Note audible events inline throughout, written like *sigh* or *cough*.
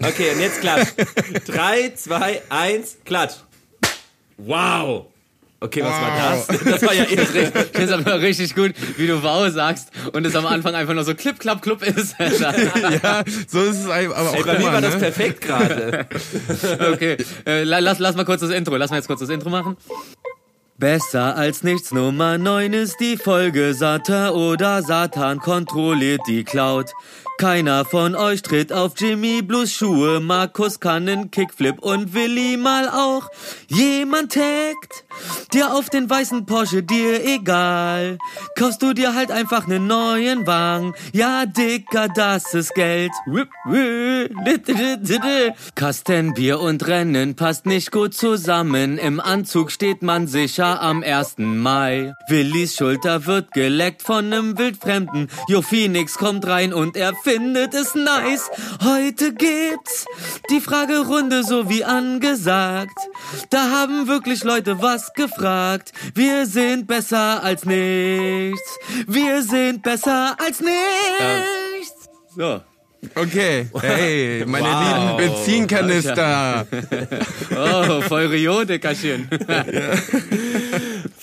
Okay, und jetzt klatsch. 3, 2, 1, klatsch. Wow. Okay, was war Wow. das? Das war ja eh Ich finde es aber richtig gut, wie du Wow sagst und es am Anfang einfach nur so klipp, klapp, klupp ist. *laughs* ja, so ist es aber auch Ey, bei mir immer, war das ne? perfekt gerade. *laughs* Okay, äh, la- lass, lass mal kurz das Intro. Lass mal jetzt kurz das Intro machen. Besser als nichts Nummer 9 ist die Folge Satter oder Satan kontrolliert die Cloud. Keiner von euch tritt auf Jimmy Blues Schuhe, Markus kann einen Kickflip und Willi mal auch. Jemand taggt dir auf den weißen Porsche, dir egal. Kaufst du dir halt einfach einen neuen Wagen. Ja, Dicker, das ist Geld. *laughs* Kastenbier und Rennen passt nicht gut zusammen. Im Anzug steht man sicher am 1. Mai. Willis Schulter wird geleckt von nem Wildfremden. Jo Phoenix kommt rein und er findet es nice. Heute gibt's die Fragerunde so wie angesagt. Da haben wirklich Leute was gefragt. Wir sind besser als nichts. Wir sind besser als nichts. So. Okay, hey, meine Wow. lieben Benzinkanister. *laughs* Oh, voll Rio, Dickerchen. *laughs* *laughs*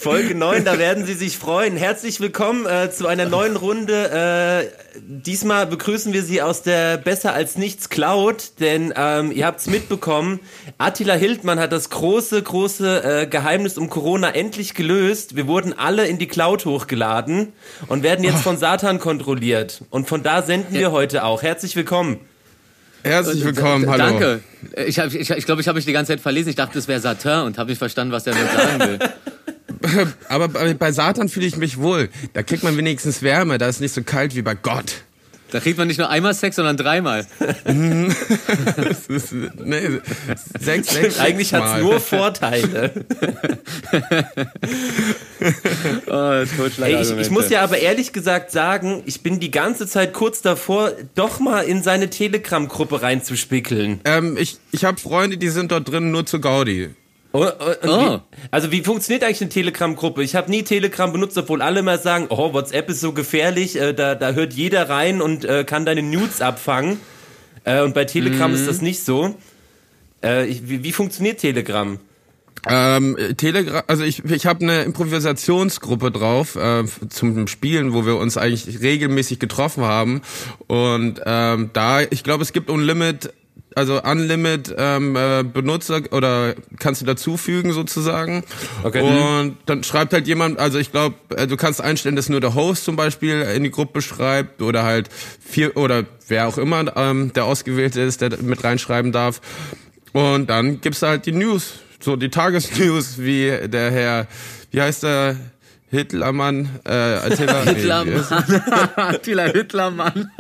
Folge 9, da werden Sie sich freuen. Herzlich willkommen äh, zu einer neuen Runde. Äh, diesmal begrüßen wir Sie aus der Besser als nichts Cloud, denn ähm, ihr habt es mitbekommen, Attila Hildmann hat das große, große äh, Geheimnis um Corona endlich gelöst. Wir wurden alle in die Cloud hochgeladen und werden jetzt von Satan kontrolliert. Und von da senden wir heute auch. Herzlich willkommen. Herzlich willkommen, hallo. Danke. Ich glaube, ich, ich, glaub, ich habe mich die ganze Zeit verlesen. Ich dachte, es wäre Satin und habe nicht verstanden, was er damit sagen will. *laughs* *laughs* Aber bei, bei Satan fühle ich mich wohl. Da kriegt man wenigstens Wärme, da ist nicht so kalt wie bei Gott. Da kriegt man nicht nur einmal Sex, sondern dreimal. Das *laughs* ist, nee, sechs, sechs, Eigentlich sechs hat es nur Vorteile. *laughs* Oh, Ey, ich, ich muss ja aber ehrlich gesagt sagen, ich bin die ganze Zeit kurz davor, doch mal in seine Telegram-Gruppe reinzuspickeln. Ähm, ich ich habe Freunde, die sind dort drin nur zu Gaudi. Und, und, Oh. wie, also wie funktioniert eigentlich eine Telegram-Gruppe? Ich habe nie Telegram benutzt, obwohl alle immer sagen, oh, WhatsApp ist so gefährlich, äh, da, da hört jeder rein und äh, kann deine Nudes abfangen. Äh, und bei Telegram ist das nicht so. Äh, ich, wie, wie funktioniert Telegram? Ähm, Telegram, also ich, ich habe eine Improvisationsgruppe drauf äh, zum Spielen, wo wir uns eigentlich regelmäßig getroffen haben. Und ähm, da, ich glaube, es gibt Unlimit, also Unlimit ähm, äh, Benutzer oder kannst du dazufügen sozusagen. Okay. Und dann schreibt halt jemand, also ich glaube, äh, du kannst einstellen, dass nur der Host zum Beispiel in die Gruppe schreibt oder halt vier oder wer auch immer ähm, der ausgewählt ist, der mit reinschreiben darf. Und dann gibt's da halt die News, so die Tagesnews, *laughs* wie der Herr, wie heißt der, Hitlermann, äh, Attila, *laughs* Hitlermann. Attila *laughs* Hitlermann.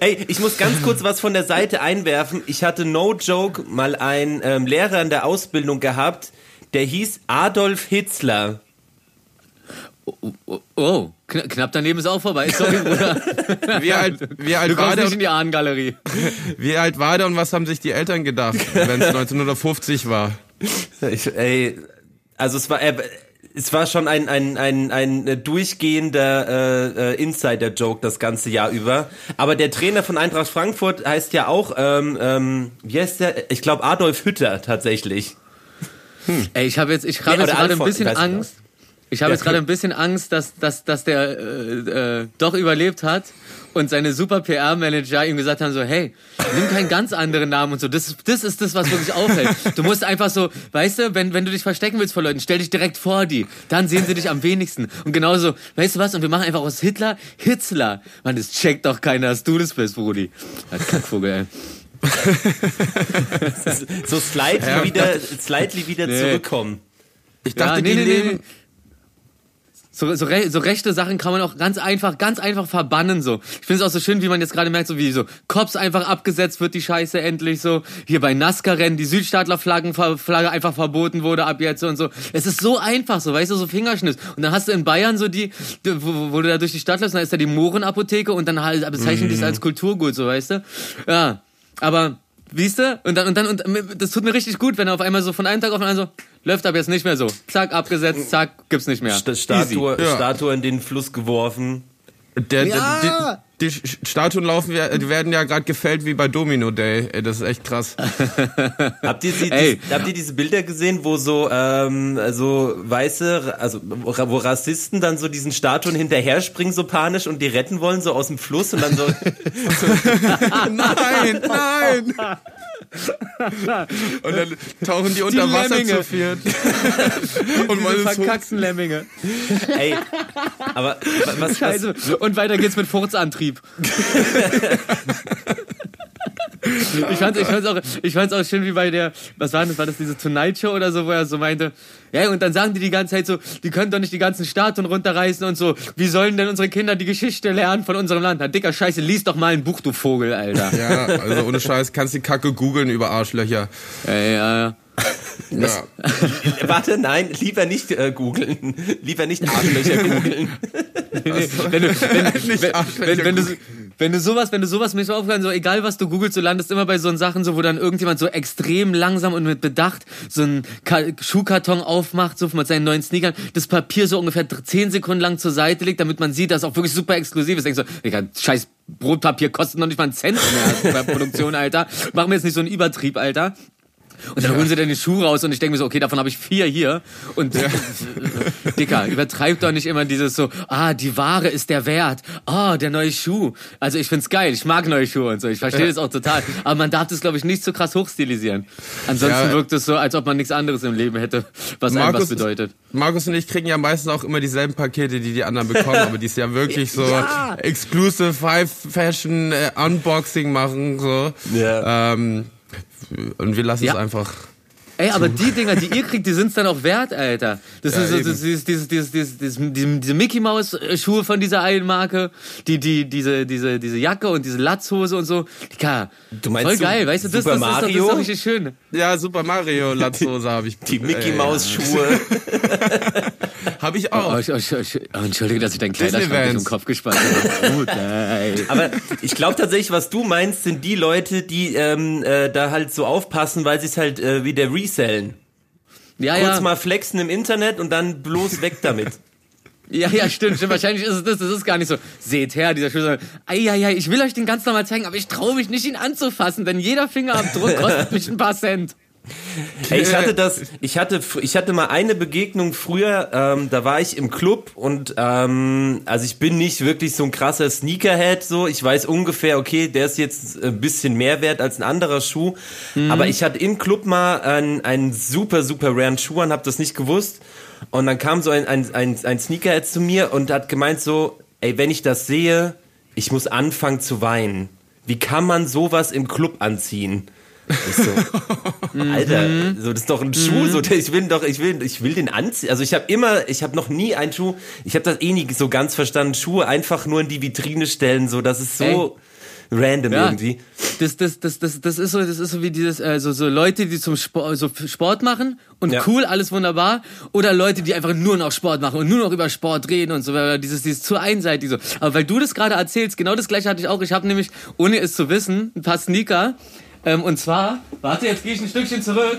Ey, ich muss ganz kurz was von der Seite einwerfen. Ich hatte no joke mal einen ähm, Lehrer in der Ausbildung gehabt, der hieß Adolf Hitzler. Oh, oh, kn knapp daneben ist auch vorbei. Sorry, Bruder. *laughs* Wie alt, wie Du alt war kommst der, nicht in die Ahnengalerie. wie alt war der und was haben sich die Eltern gedacht, wenn es 1950 war? Ich, ey, also es war, äh, es war schon ein, ein, ein, ein äh, durchgehender äh, äh, Insider-Joke das ganze Jahr über. Aber der Trainer von Eintracht Frankfurt heißt ja auch, ähm, ähm, wie heißt der? Ich glaube Adolf Hütter tatsächlich. Ey, ich habe jetzt, ich habe Ja, jetzt gerade ein bisschen Angst. Ich habe Ja, jetzt gerade ein bisschen Angst, dass, dass, dass der äh, äh, doch überlebt hat und seine super PR-Manager ihm gesagt haben so, hey, nimm keinen ganz anderen Namen und so. Das, das ist das, was wirklich auffällt. Du musst einfach so, weißt du, wenn, wenn du dich verstecken willst vor Leuten, stell dich direkt vor die. Dann sehen sie dich am wenigsten. Und genauso, weißt du was? Und wir machen einfach aus Hitler Hitzler. Mann, das checkt doch keiner, dass du das bist, Brudi. Als Kackvogel, ey. *laughs* So slightly Ja, wieder, slightly wieder Nee. zurückkommen. Ich dachte, die nee, leben, So, so, re so rechte Sachen kann man auch ganz einfach, ganz einfach verbannen so. Ich finde es auch so schön, wie man jetzt gerade merkt, so wie so Cops einfach abgesetzt wird, die Scheiße endlich so. Hier bei NASCAR-Rennen die Südstaatler-Flaggen Flagge einfach verboten wurde ab jetzt und so. Es ist so einfach so, weißt du, so Fingerschnitt. Und dann hast du in Bayern so die, die wo, wo du da durch die Stadt läufst, dann ist da die Mohrenapotheke und dann halt bezeichnen die es als Kulturgut, so weißt du. Ja, aber Siehst du? Und dann, und dann, und das tut mir richtig gut, wenn er auf einmal so von einem Tag auf den anderen so, läuft ab jetzt nicht mehr so. Zack, abgesetzt, zack, gibt's nicht mehr. St Statue, Ja. Statue in den Fluss geworfen. der, der, Ja. Die Statuen laufen, die werden ja gerade gefällt wie bei Domino Day. Ey, das ist echt krass. *laughs* habt, ihr sie, die, habt ihr diese Bilder gesehen, wo so ähm, so weiße, also wo Rassisten dann so diesen Statuen hinterher springen so panisch und die retten wollen so aus dem Fluss und dann so. *laughs* nein, nein. *laughs* und dann tauchen die unter die Wasser zu viert. und man verkackten Lemminge. Ey, aber was, Scheiße. Was? Und weiter geht's mit Furzantrieb. *laughs* ich fand's, ich fand's auch, ich fand's auch schön wie bei der, was war das, war das diese Tonight Show oder so, wo er so meinte, ja, und dann sagen die die ganze Zeit so, die können doch nicht die ganzen Statuen runterreißen und so, wie sollen denn unsere Kinder die Geschichte lernen von unserem Land? Na, dicker Scheiße, lies doch mal ein Buch, du Vogel, Alter. Ja, also ohne Scheiß, kannst die Kacke googeln über Arschlöcher. Ja, ja, ja. Das, *laughs* ja. *laughs* Warte, nein, lieber nicht äh, googeln. *laughs* Lieber nicht Arschlöcher googeln. Nee, nee, wenn, du, wenn, wenn, wenn, wenn, du, wenn du sowas, wenn du sowas mir aufhören, so egal was du googelst, du landest immer bei so Sachen, so wo dann irgendjemand so extrem langsam und mit Bedacht so einen Schuhkarton aufmacht, so mit seinen neuen Sneakern, das Papier so ungefähr 10 Sekunden lang zur Seite legt, damit man sieht, dass es auch wirklich super exklusiv ist. Denkst so, Digga, scheiß Brotpapier kostet noch nicht mal einen Cent mehr bei Produktion, Alter. Machen wir jetzt nicht so einen Übertrieb, Alter. Und dann ja. holen sie dann den Schuh raus und ich denke mir so, okay, davon habe ich vier hier. Und ja. *laughs* Dicker, übertreibt doch nicht immer dieses so, ah, die Ware ist der Wert. Ah, der neue Schuh. Also ich find's geil, ich mag neue Schuhe und so. Ich verstehe ja. das auch total. Aber man darf das, glaube ich, nicht so krass hochstilisieren. Ansonsten ja. wirkt es so, als ob man nichts anderes im Leben hätte, was Markus, einem was bedeutet. Markus und ich kriegen ja meistens auch immer dieselben Pakete, die die anderen bekommen. *laughs* aber die ist ja wirklich so exclusive High Fashion äh, Unboxing machen. So. Ja. Ähm, und wir lassen ja. es einfach. Ey, aber die Dinger, die ihr kriegt, die sind's dann auch wert, Alter. Das ja, ist so, das, dieses, dieses, dieses, dieses, dieses, diese Mickey Maus Schuhe von dieser einen Marke, die, die, diese, diese, diese Jacke und diese Latzhose und so. Kann, du meinst voll geil, weißt du, das, Super das, Mario? Ist doch, das ist doch richtig schön. Ja, Super Mario Latzhose habe ich. Die Mickey Maus Schuhe. *laughs* habe ich auch. Oh, oh, oh, oh, Entschuldige, dass ich deinen Kleiderschrank im Kopf gespannt habe. *laughs* aber ich glaube tatsächlich, was du meinst, sind die Leute, die ähm, äh, da halt so aufpassen, weil sie es halt äh, wie der Re resellen. Ja, Kurz ja. mal flexen im Internet und dann bloß weg damit. *laughs* Ja, ja, stimmt, stimmt. Wahrscheinlich ist es das. Das ist gar nicht so. Seht her, dieser Schuh. Eieiei, ich will euch den ganz normal zeigen, aber ich traue mich nicht, ihn anzufassen, denn jeder Fingerabdruck kostet *laughs* mich ein paar Cent. Ey, ich hatte *laughs* das, ich hatte, ich hatte mal eine Begegnung früher, ähm, da war ich im Club und ähm, also ich bin nicht wirklich so ein krasser Sneakerhead, so ich weiß ungefähr, okay, der ist jetzt ein bisschen mehr wert als ein anderer Schuh, mhm. aber ich hatte im Club mal einen, einen super, super raren Schuh und hab das nicht gewusst und dann kam so ein, ein, ein, ein Sneakerhead zu mir und hat gemeint so, ey, wenn ich das sehe, ich muss anfangen zu weinen. Wie kann man sowas im Club anziehen? Ich so, Alter, so das ist doch ein Schuh, so ich will doch, ich will, ich will den anziehen. Also ich habe immer, ich habe noch nie einen Schuh, ich habe das eh nie so ganz verstanden. Schuhe einfach nur in die Vitrine stellen, so das ist so. Ey random ja, irgendwie. Das, das, das, das, das ist so, das ist so wie dieses, also so Leute, die zum Sport, so Sport machen und ja. cool, alles wunderbar, oder Leute, die einfach nur noch Sport machen und nur noch über Sport reden und so, dieses, dieses zu einseitig so. Aber weil du das gerade erzählst, genau das gleiche hatte ich auch. Ich habe nämlich, ohne es zu wissen, ein paar Sneaker, ähm, und zwar, warte, jetzt gehe ich ein Stückchen zurück.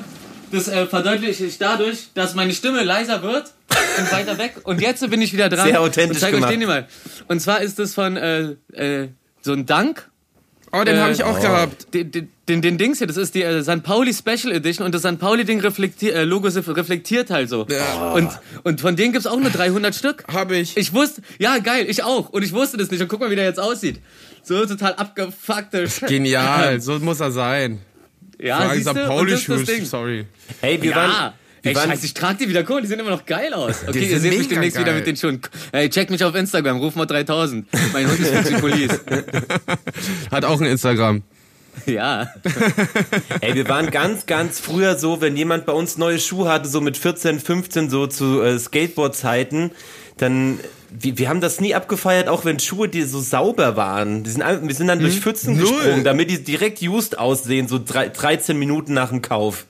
Das äh, verdeutliche ich dadurch, dass meine Stimme leiser wird und weiter weg. Und jetzt bin ich wieder dran. Sehr authentisch und gemacht. Euch den mal. Und zwar ist das von äh, äh, so ein Dank. Oh, den äh, habe ich auch oh. gehabt. Den, den, den, den Dings hier, das ist die äh, St. Pauli Special Edition und das St. Pauli Ding reflektiert, äh, Logo reflektiert halt so. Ja. Und, und von denen gibt's auch nur 300 Stück. Habe ich. Ich wusste, ja geil, ich auch. Und ich wusste das nicht. Und guck mal, wie der jetzt aussieht. So total abgefuckte. Genial, so muss er sein. Ja, Vor St. Pauli Shoes, sorry. Hey, wir ja. waren... Ey, scheiße, ich trage die wieder cool, die sehen immer noch geil aus. Okay, ihr seht mich demnächst geil. wieder mit den Schuhen. Ey, check mich auf Instagram, ruf mal 3000. Mein Hund ist Police. *laughs* Hat auch ein Instagram. *laughs* Ja. Ey, wir waren ganz, ganz früher so, wenn jemand bei uns neue Schuhe hatte, so mit 14, 15, so zu äh, Skateboard-Zeiten, dann wir, wir haben das nie abgefeiert, auch wenn Schuhe, die so sauber waren. Die sind, wir sind dann durch hm? Pfützen Null. gesprungen, damit die direkt used aussehen, so drei, 13 Minuten nach dem Kauf.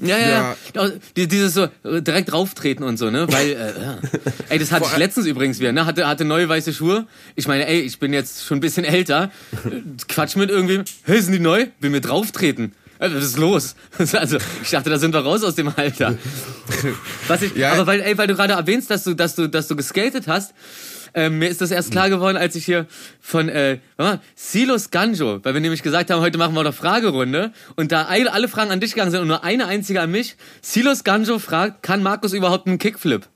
Ja, ja, ja. Dieses so äh, direkt rauftreten und so, ne? Weil, äh, ja. *laughs* ey, das hatte ich letztens übrigens wieder, ne? Hatte, hatte neue weiße Schuhe. Ich meine, ey, ich bin jetzt schon ein bisschen älter. *laughs* Quatsch mit irgendwie, hey, sind die neu? Will mir drauftreten. Was ist los? *laughs* Also, ich dachte, da sind wir raus aus dem Alter. Was ich, ja. Aber weil, ey, weil du gerade erwähnst, dass du, dass du, dass du geskatet hast. Äh, mir ist das erst klar geworden, als ich hier von äh, Silos Ganjo, weil wir nämlich gesagt haben, heute machen wir doch Fragerunde und da alle alle Fragen an dich gegangen sind und nur eine einzige an mich. Silos Ganjo fragt, kann Markus überhaupt einen Kickflip?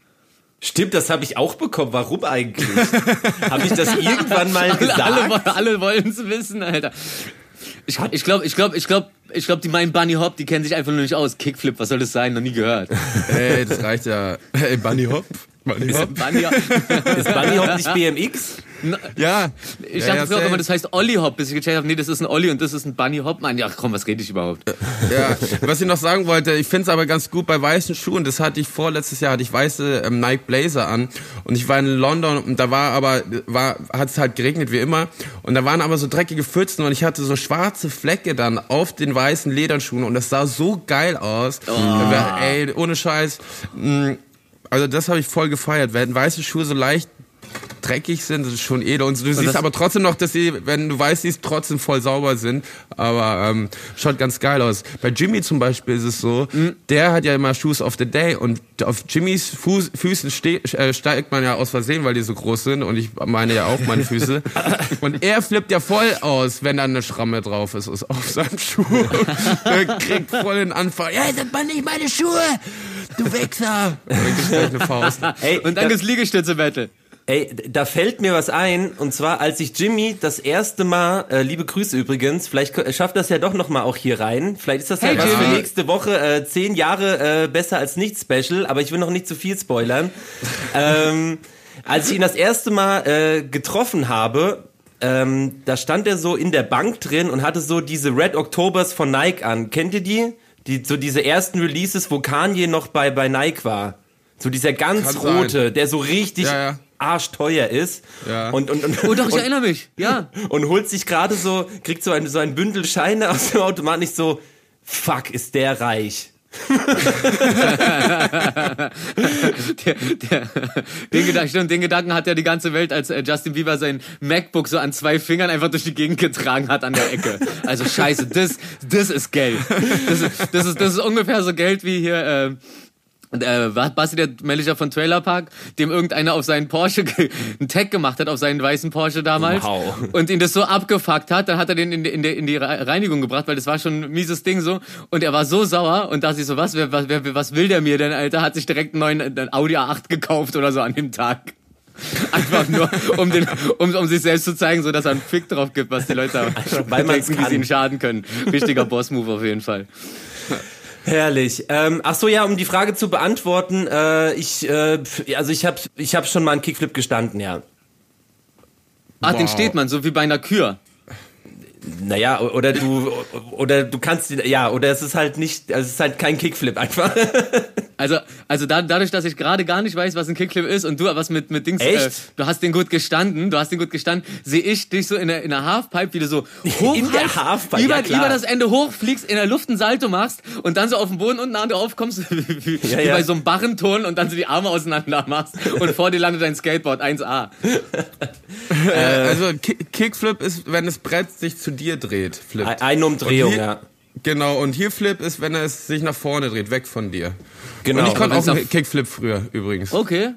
Stimmt, das habe ich auch bekommen. Warum eigentlich? *laughs* habe ich das irgendwann mal gesagt? Alle, alle, alle wollen es wissen, Alter. Ich glaube, ich glaube, ich glaube, ich glaube, ich glaube, die meinen Bunny Hop, die kennen sich einfach nur nicht aus. Kickflip, was soll das sein? Noch nie gehört. Ey, das reicht ja. Ey, Bunny Hop. Bunny Hop. Bunny Hop. Ist Bunny Hop nicht BMX? Ja. Ich dachte ja, früher auch immer, das heißt Olli Hop, bis ich gecheckt habe, nee, das ist ein Olli und das ist ein Bunny Hop. Mann, ja, komm, was rede ich überhaupt? Ja, was ich noch sagen wollte, ich finde es aber ganz gut bei weißen Schuhen. Das hatte ich vorletztes Jahr, hatte ich weiße ähm, Nike Blazer an und ich war in London und da war aber war hat es halt geregnet wie immer und da waren aber so dreckige Pfützen und ich hatte so schwarze Flecke dann auf den weißen Lederschuhen und das sah so geil aus. Da, ey, ohne Scheiß. mh, Also das habe ich voll gefeiert. Wenn weiße Schuhe so leicht dreckig sind, das ist schon edel. Und du siehst das- aber trotzdem noch, dass sie, wenn du weißt, siehst, trotzdem voll sauber sind. Aber ähm, schaut ganz geil aus. Bei Jimmy zum Beispiel ist es so, der hat ja immer Shoes of the Day und auf Jimmys Fuß, Füßen ste äh, steigt man ja aus Versehen, weil die so groß sind und ich meine ja auch meine Füße. *laughs* und er flippt ja voll aus, wenn da eine Schramme drauf ist, ist auf seinem Schuh. *laughs* er kriegt voll den Anfall. Ja, das waren nicht meine Schuhe! Du Wichser! Und dann gibt's gleich eine Faust. Ey, Und dann da, gibt's Liegestütze-Battle. ey, da fällt mir was ein. Und zwar, als ich Jimmy das erste Mal, äh, liebe Grüße übrigens, vielleicht ko- schafft das ja doch noch mal auch hier rein. Vielleicht ist das Hey, ja was für nächste Woche. Äh, zehn Jahre äh, besser als nichts Special. Aber ich will noch nicht zu viel spoilern. *laughs* ähm, als ich ihn das erste Mal äh, getroffen habe, ähm, da stand er so in der Bank drin und hatte so diese Red Octobers von Nike an. Kennt ihr die? Die so diese ersten Releases, wo Kanye noch bei, bei Nike war. So dieser ganz Kann sein. rote, der so richtig Ja, ja. arschteuer ist. Ja. Und, und, und, Oh doch, ich und, erinnere mich. Ja. *laughs* und holt sich gerade so, kriegt so ein, so ein Bündel Scheine aus dem Automat nicht so, fuck, ist der reich. Der, *laughs* der, den, Gedanken, den Gedanken hat ja die ganze Welt, als äh, Justin Bieber sein MacBook so an zwei Fingern einfach durch die Gegend getragen hat an der Ecke. Also scheiße, das, das ist Geld. Das ist, das ist, das ist ungefähr so Geld wie hier, äh, und, äh, Basti, der Manager von Trailer Park, dem irgendeiner auf seinen Porsche *laughs* einen Tag gemacht hat, auf seinen weißen Porsche damals. Wow. Und ihn das so abgefuckt hat, dann hat er den in, die- in, in die Re- Reinigung gebracht, weil das war schon ein mieses Ding so. Und er war so sauer und dachte sich so, was, wer, was, wer, was will der mir denn, Alter? Hat sich direkt einen neuen Audi A8 gekauft oder so an dem Tag. *laughs* Einfach nur, um, den, um, um sich selbst zu zeigen, so dass er einen Fick drauf gibt, was die Leute *laughs* weil man's denken, wie sie ihn schaden können. Richtiger Boss-Move auf jeden Fall. Herrlich. Ähm, ach so, ja, um die Frage zu beantworten, äh, ich, äh, also ich habe ich hab schon mal einen Kickflip gestanden, ja. Ach, den Wow. steht man, so wie bei einer Kür. Naja, oder du, oder du kannst, ja, oder es ist halt nicht, also es ist halt kein Kickflip einfach. *laughs* Also, also da, dadurch, dass ich gerade gar nicht weiß, was ein Kickflip ist und du was mit, mit Dings, Echt? Äh, du hast den gut gestanden, du hast den gut gestanden, sehe ich dich so in der, in der Halfpipe, wie du so hoch *laughs* In der Halfpipe, über, ja, über das Ende hochfliegst, in der Luft ein Salto machst und dann so auf dem Boden unten an dir aufkommst, *laughs* wie, Ja, wie ja. bei so einem Barrenton und dann so die Arme auseinander machst und vor dir landet dein Skateboard 1A. Äh, also Ki- Kickflip ist, wenn das Brett sich zu dir dreht, flippt. Ein- Eine Umdrehung, hier- ja. Genau, und hier Flip ist, wenn er es sich nach vorne dreht, weg von dir. Genau. und ich konnte auch einen Kickflip früher übrigens. Okay.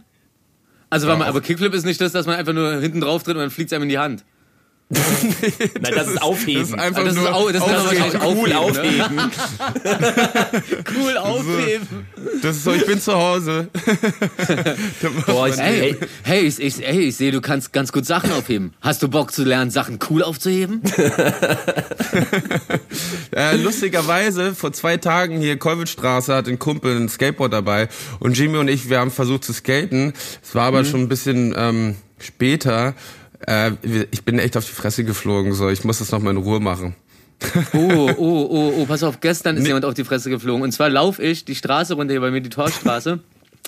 Also, man, auf- aber Kickflip ist nicht das, dass man einfach nur hinten drauf tritt und dann fliegt es einem in die Hand. Nein, das ist Aufheben. Das ist einfach Ah, das ist nur au- das ist das ist wahrscheinlich cool aufheben, ne? aufheben. *laughs* Cool aufheben. Das ist so, ich bin zu Hause. *laughs* Boah, ich, Ey, ey, hey, ich, ich, hey, ich sehe, du kannst ganz gut Sachen aufheben. Hast du Bock zu lernen, Sachen cool aufzuheben? *laughs* Äh, lustigerweise, vor zwei Tagen hier Kolwitzstraße hat ein Kumpel ein Skateboard dabei und Jimmy und ich, wir haben versucht zu skaten. Es war aber Mhm. schon ein bisschen ähm, später. Äh, ich bin echt auf die Fresse geflogen, so ich muss das noch mal in Ruhe machen. Oh, oh, oh, oh, pass auf, gestern ist jemand auf die Fresse geflogen. Und zwar laufe ich die Straße runter, hier bei mir die Torstraße.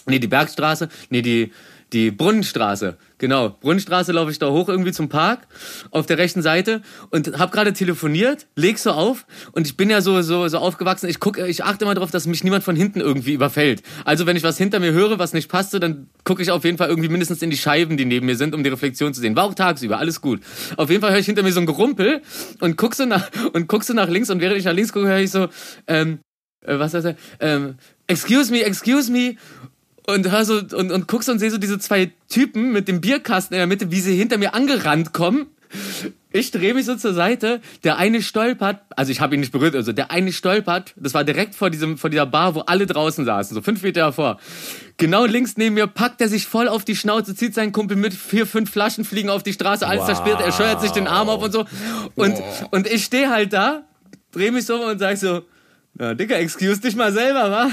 Nee, die Bergstraße. Nee, die, die Brunnenstraße. Genau, Brunnenstraße laufe ich da hoch irgendwie zum Park auf der rechten Seite und habe gerade telefoniert, leg so auf und ich bin ja so so so aufgewachsen, ich guck ich achte immer darauf, dass mich niemand von hinten irgendwie überfällt. Also wenn ich was hinter mir höre, was nicht passte, dann gucke ich auf jeden Fall irgendwie mindestens in die Scheiben, die neben mir sind, um die Reflexion zu sehen. War auch tagsüber, alles gut. Auf jeden Fall höre ich hinter mir so ein Gerumpel und guck so nach und guck so nach links und während ich nach links gucke, höre ich so ähm, äh, was heißt er? Ähm, excuse me, excuse me und hör so und, und guck so und sehe so diese zwei Typen mit dem Bierkasten in der Mitte, wie sie hinter mir angerannt kommen. Ich drehe mich so zur Seite, der eine stolpert, also ich habe ihn nicht berührt, also der eine stolpert, das war direkt vor diesem vor dieser Bar, wo alle draußen saßen, so fünf Meter davor. Genau links neben mir packt er sich voll auf die Schnauze, zieht seinen Kumpel mit, vier, fünf Flaschen fliegen auf die Straße, alles Wow. zerstört, er scheuert sich den Arm auf und so. Und, und ich stehe halt da, drehe mich so um und sag so, ja, Digga, excuse dich mal selber, wa?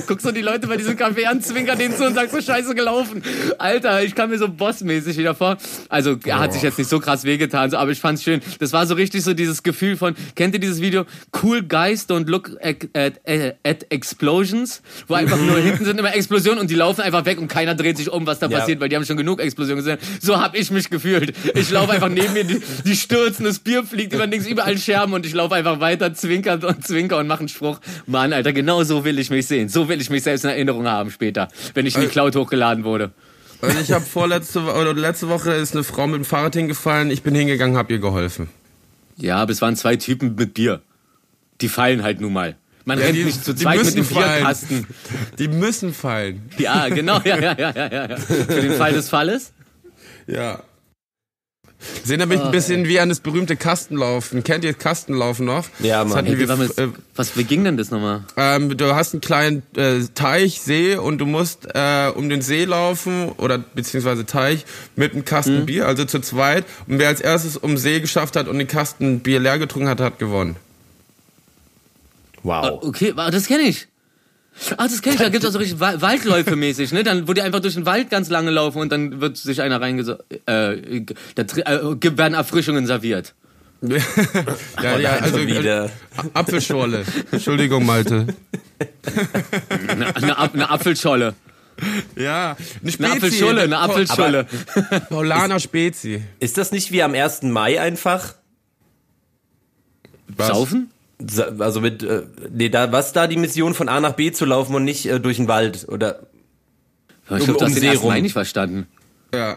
*laughs* Guck so die Leute bei diesem Café an, zwinker denen zu und sag so scheiße gelaufen. Alter, ich kam mir so bossmäßig wieder vor. Also, er hat sich jetzt nicht so krass wehgetan, so, aber ich fand's schön. Das war so richtig so dieses Gefühl von, kennt ihr dieses Video? Cool guys don't look at, at, at explosions, wo einfach nur hinten sind immer Explosionen und die laufen einfach weg und keiner dreht sich um, was da Ja. passiert, weil die haben schon genug Explosionen gesehen. So hab ich mich gefühlt. Ich laufe einfach neben mir, die, die stürzen, das Bier fliegt über links, überall Scherben und ich laufe einfach weiter, zwinker und zwinker und mache einen Spruch. Mann, Alter, genau so will ich mich sehen. So will ich mich selbst in Erinnerung haben später, wenn ich in die Cloud hochgeladen wurde. Also ich habe vorletzte oder letzte Woche ist eine Frau mit dem Fahrrad hingefallen. Ich bin hingegangen, habe ihr geholfen. Ja, aber es waren zwei Typen mit Bier. Die fallen halt nun mal. Man Ja, rennt die- nicht zu zweit mit dem fallen. Bierkasten. Die müssen fallen. Ja, genau, ja, ja, ja, ja, ja. Für den Fall des Falles. Ja. Sie erinnert mich ein bisschen wie an das berühmte Kastenlaufen. Kennt ihr Kastenlaufen noch? Ja, Das Mann. hatten Ey, wir, das, äh, was, wie ging denn das nochmal? ähm, du hast einen kleinen äh, Teich, See und du musst äh, um den See laufen oder beziehungsweise Teich mit einem Kasten Bier, also zu zweit. Und wer als erstes um den See geschafft hat und den Kasten Bier leer getrunken hat, hat gewonnen. Wow. Okay, wa- das kenne ich. Ah, das kenne ich. Da gibt's auch so richtig Wa- Waldläufe mäßig, ne? Dann, wo die einfach durch den Wald ganz lange laufen und dann wird sich einer reingeso... Äh, da äh, werden Erfrischungen serviert. *laughs* ja, ja, nein, also wieder. äh, Apfelschorle. Entschuldigung, Malte. Eine, eine, Ap- eine Apfelscholle. Ja, eine Spezi. Eine Apfelscholle, eine Apfelscholle. Paulaner Spezi. Ist das nicht wie am 1. Mai einfach? Was? Saufen? Also mit, äh, nee, da, was da die Mission von A nach B zu laufen und nicht äh, durch den Wald oder, Ich Um- glaub, du um hast den See ersten rum. Nicht verstanden. Ja.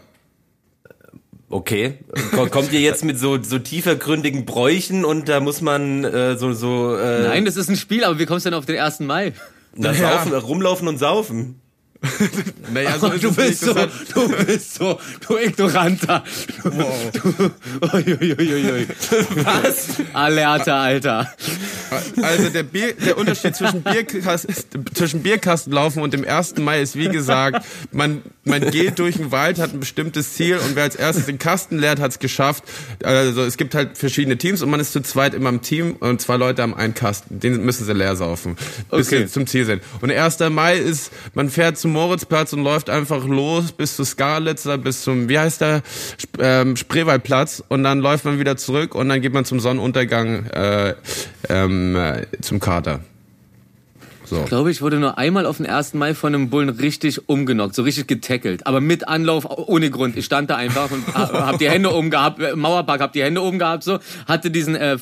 okay. Ko- Kommt ihr jetzt mit so, so tiefergründigen Bräuchen und da muss man äh, so, so, äh, Nein, das ist ein Spiel, aber wie kommst du denn auf den 1. Mai? na, Ja. saufen, rumlaufen und saufen. *laughs* Naja, so du bist so, du bist so, du Ignoranter. Du, ui. Was? Alerta, Alter. Also der, Bier, der Unterschied zwischen, Bierkasten, zwischen Bierkastenlaufen und dem 1. Mai ist, wie gesagt, man, man geht durch den Wald, hat ein bestimmtes Ziel und wer als erstes den Kasten leert, hat es geschafft. Also es gibt halt verschiedene Teams und man ist zu zweit immer im Team und zwei Leute haben einen Kasten. Den müssen sie leer saufen, bis Okay. sie zum Ziel sind. Und der 1. Mai ist, man fährt zum Moritzplatz und läuft einfach los bis zu Skarlitzer, bis zum, wie heißt der, Sp ähm, Spreewaldplatz und dann läuft man wieder zurück und dann geht man zum Sonnenuntergang äh, ähm, äh, zum Kater. So. Ich glaube, ich wurde nur einmal auf den 1. Mai von einem Bullen richtig umgenockt, so richtig getackelt. Aber mit Anlauf, ohne Grund. Ich stand da einfach und ha- hab die Hände oben gehabt, Mauerpark, hab die Hände oben gehabt, so. Hatte diesen, äh,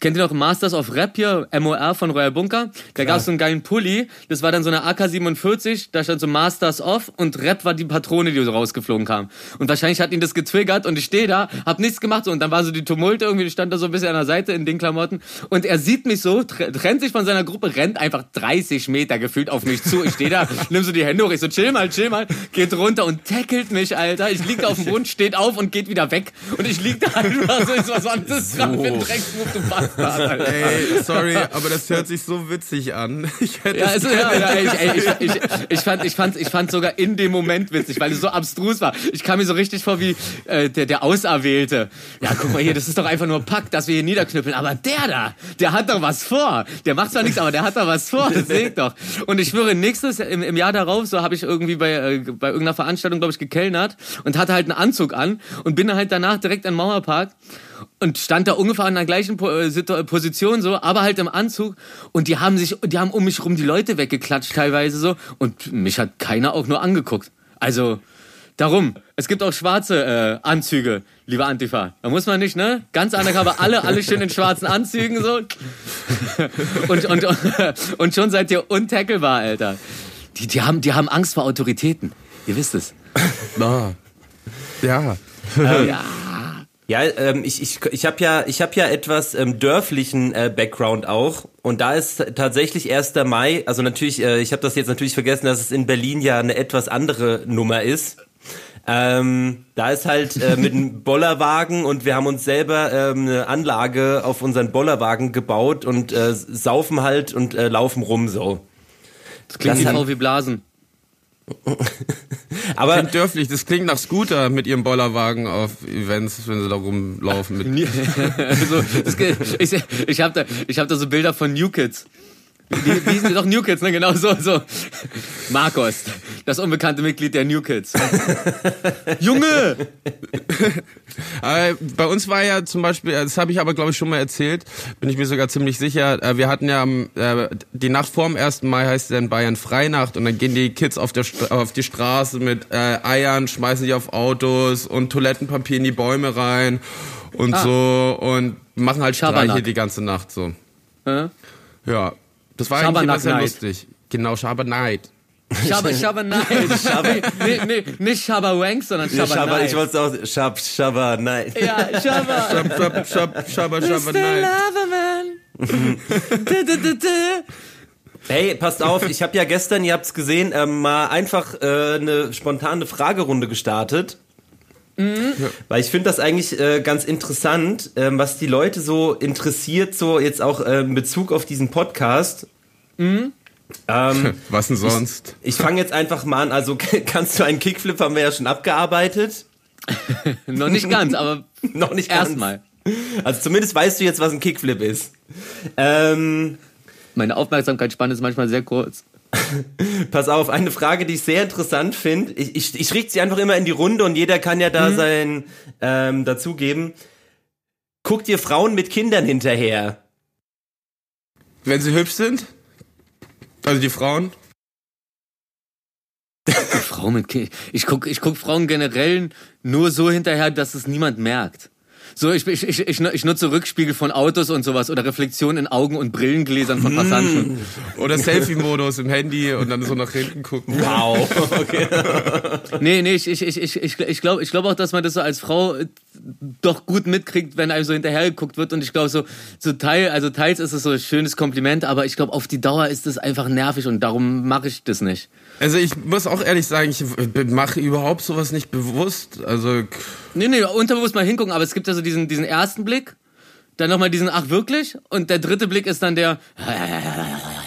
kennt ihr noch Masters of Rap hier, MOR von Royal Bunker? Da gab's so einen geilen Pulli, das war dann so eine AK-47, da stand so Masters of und Rap war die Patrone, die so rausgeflogen kam. Und wahrscheinlich hat ihn das getriggert und ich stehe da, hab nichts gemacht. So, und dann war so die Tumulte irgendwie, ich stand da so ein bisschen an der Seite in den Klamotten. Und er sieht mich so, tr- trennt sich von seiner Gruppe, rennt einfach 30 Meter gefühlt auf mich zu. Ich stehe da, *laughs* nimm so die Hände hoch, ich so chill mal, chill mal, geht runter und tackelt mich, Alter. Ich lieg da auf dem *laughs* Boden, steht auf und geht wieder weg. Und ich lieg da *laughs* einfach so, ich so, was war das gerade für ein Drecksmove, du Bastard, Ey, sorry, *laughs* aber das hört sich so witzig an. *laughs* Ich hätte Ja, es also, ja, ja, ich, ey, ich, ich, ich, fand, ich, fand, ich fand sogar in dem Moment witzig, weil es so abstrus war. Ich kam mir so richtig vor wie äh, der, der Auserwählte. Ja, guck mal hier, das ist doch einfach nur Pack, dass wir hier niederknüppeln. Aber der da, der hat doch was vor. Der macht zwar nichts, aber der hat doch was vor. Das ich doch. Und ich schwöre, nächstes im, im Jahr darauf, so habe ich irgendwie bei, äh, bei irgendeiner Veranstaltung, glaube ich, gekellnert und hatte halt einen Anzug an und bin halt danach direkt an den Mauerpark und stand da ungefähr an der gleichen äh, Situ- Position so, aber halt im Anzug und die haben sich, die haben um mich rum die Leute weggeklatscht teilweise so und mich hat keiner auch nur angeguckt. Also darum, es gibt auch schwarze äh, Anzüge, liebe Antifa. Da muss man nicht, ne? Ganz undercover, alle, alle schön in schwarzen Anzügen so *laughs* und und *laughs* und schon seid ihr untackelbar, Alter. Die, die haben, die haben Angst vor Autoritäten. Ihr wisst es. *laughs* Ah. Ja. ja. Ja, ähm, ich, ich, ich habe ja, ich hab ja etwas ähm, dörflichen äh, Background auch. Und da ist tatsächlich 1. Mai, also natürlich, äh, ich habe das jetzt natürlich vergessen, dass es in Berlin ja eine etwas andere Nummer ist. Ähm, da ist halt äh, mit einem *laughs* Bollerwagen und wir haben uns selber ähm, eine Anlage auf unseren Bollerwagen gebaut und äh, saufen halt und äh, laufen rum so. Das klingt Das wie hat- VW Blasen. *laughs* Aber Klingt dörflich, das klingt nach Scooter mit ihrem Bollerwagen auf Events, wenn sie da rumlaufen. Mit *laughs* also, das, ich ich habe da, ich hab da so Bilder von New Kids. Wie, wie die doch New Kids, ne? Genau so, so. Marcos, das unbekannte Mitglied der New Kids. Junge! Äh, bei uns war ja zum Beispiel, äh, das habe ich aber glaube ich schon mal erzählt, bin ich mir sogar ziemlich sicher, äh, wir hatten ja die Nacht vorm 1. Mai heißt ja in Bayern Freinacht und dann gehen die Kids auf, der auf die Straße mit Eiern, schmeißen die auf Autos und Toilettenpapier in die Bäume rein und Ah. so und machen halt Streiche Schabernack. die ganze Nacht so. Äh? Ja, das war eigentlich immer sehr Night. lustig. Genau, Schabernack. Schaber, Schaber Night. Nee, nee, nicht Schaber Wank, sondern Schaber Schaber, Night. ich wollte es auch. Schab, Schaber, nein. Ja, Schaber. *laughs* Schab, schab, schab, Schaber, Schaber, Night. Loverman. Du, du, du, du. Hey, passt auf, ich habe ja gestern, ihr habt's gesehen, ähm, mal einfach äh, eine spontane Fragerunde gestartet. Weil ich finde das eigentlich äh, ganz interessant, ähm, was die Leute so interessiert, so jetzt auch äh, in Bezug auf diesen Podcast. Ähm, *laughs* Was denn sonst? ich fange jetzt einfach mal an. Also *laughs* kannst du einen Kickflip, haben wir ja schon abgearbeitet. *laughs* Noch nicht ganz, aber Noch nicht erstmal. Also zumindest weißt du jetzt, was ein Kickflip ist. Ähm, Meine Aufmerksamkeitsspanne ist manchmal sehr kurz. *laughs* Pass auf, eine Frage, die ich sehr interessant finde. Ich, ich, ich richte sie einfach immer in die Runde und jeder kann ja da sein ähm, dazugeben. Guckt ihr Frauen mit Kindern hinterher? Wenn sie hübsch sind? Also die Frauen? *laughs* Frau mit Kind. Ich guck, ich guck Frauen generell nur so hinterher, dass es niemand merkt. So, ich, ich, ich, ich, nutze Rückspiegel von Autos und sowas oder Reflexion in Augen und Brillengläsern von Passanten. Oder Selfie-Modus im Handy und dann so nach hinten gucken. Wow. *laughs* Okay. Nee, nee, ich, ich, ich, ich, ich, glaube ich glaub auch, dass man das so als Frau äh, doch gut mitkriegt, wenn einem so hinterhergeguckt wird. Und ich glaube, so, so teil, also teils ist es so ein schönes Kompliment, aber ich glaube, auf die Dauer ist das einfach nervig und darum mache ich das nicht. Also ich muss auch ehrlich sagen, ich mache überhaupt sowas nicht bewusst. Also Nee, nee, unterbewusst mal hingucken, aber es gibt ja so diesen, diesen ersten Blick, dann nochmal diesen Ach wirklich und der dritte Blick ist dann der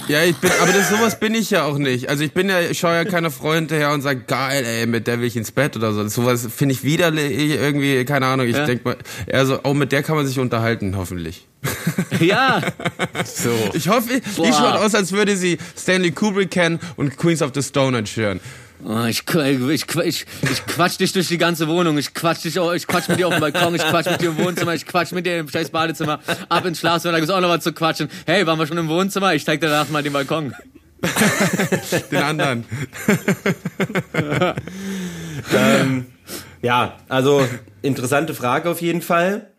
ja, ich bin, aber das sowas bin ich ja auch nicht. Also ich bin ja, ich schaue ja keiner Frau hinterher und sage geil, ey, mit der will ich ins Bett oder so. Sowas finde ich widerlich irgendwie, keine Ahnung. Ich Ja. denk mal, eher so, oh, mit der kann man sich unterhalten, hoffentlich. *laughs* Ja, So. Ich hoffe, Boah. die schaut aus, als würde sie Stanley Kubrick kennen und Queens of the Stone Age hören. Oh, ich, ich, ich, ich, quatsch dich durch die ganze Wohnung. Ich quatsch dich auch, ich quatsch mit dir auf dem Balkon, ich quatsch mit dir im Wohnzimmer, ich quatsch mit dir im scheiß Badezimmer, ab ins Schlafzimmer, da gibt's auch noch was zu quatschen. Hey, waren wir schon im Wohnzimmer? Ich zeig dir danach mal den Balkon. *laughs* Den anderen. *laughs* ähm, ja, also interessante Frage auf jeden Fall.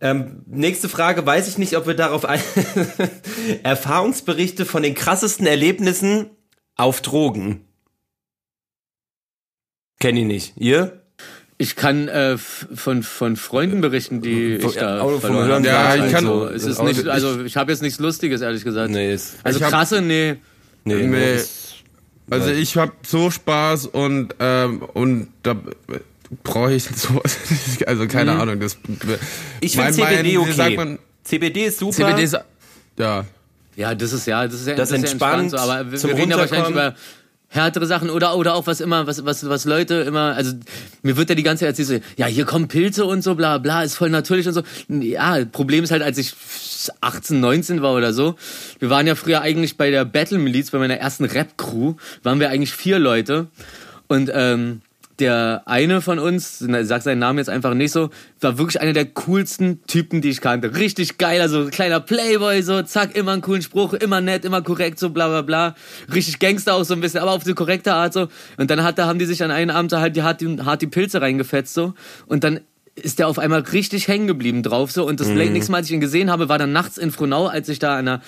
Ähm, nächste Frage, weiß ich nicht, ob wir darauf ein... *laughs* Erfahrungsberichte von den krassesten Erlebnissen auf Drogen. Kenn ich nicht. Ihr? Ich kann äh, von, von Freunden berichten, die ich da Auch vom verloren Hören habe. Ja, ich kann- also, es ist auch- nicht, also ich habe jetzt nichts Lustiges, ehrlich gesagt. Nee, ist, Also Ich hab- krasse, nee. nee, Nee. Also ich habe so Spaß und ähm, und da brauche ich *laughs* sowas. nicht. Also keine Ahnung. Das, Ich mein- finde CBD mein- wie sagt okay. man, CBD ist super. CBD ist ja. Ja, das ist ja, das ist ja, Das ist ja entspannt, so, aber wir, zum wir reden ja wahrscheinlich Runterkommen. Härtere Sachen oder oder auch was immer was was was Leute immer also mir wird ja die ganze Zeit so ja hier kommen Pilze und so bla bla ist voll natürlich und so. Ja Problem ist halt als ich 18 19 war oder so wir waren ja früher eigentlich bei der Battle Miliz bei meiner ersten Rap Crew waren wir eigentlich vier Leute. Und ähm, der eine von uns, sag seinen Namen jetzt einfach nicht so, war wirklich einer der coolsten Typen, die ich kannte. Richtig geil, also kleiner Playboy, so, zack, immer einen coolen Spruch, immer nett, immer korrekt, so bla bla bla. Richtig Gangster auch so ein bisschen, aber auf die korrekte Art so. Und dann hat, da haben die sich an einem Abend halt die, hart, die, hart die Pilze reingefetzt so. Und dann ist der auf einmal richtig hängen geblieben drauf so. Und das nächste Mal, als ich ihn gesehen habe, war dann nachts in Frohnau, als ich da an einer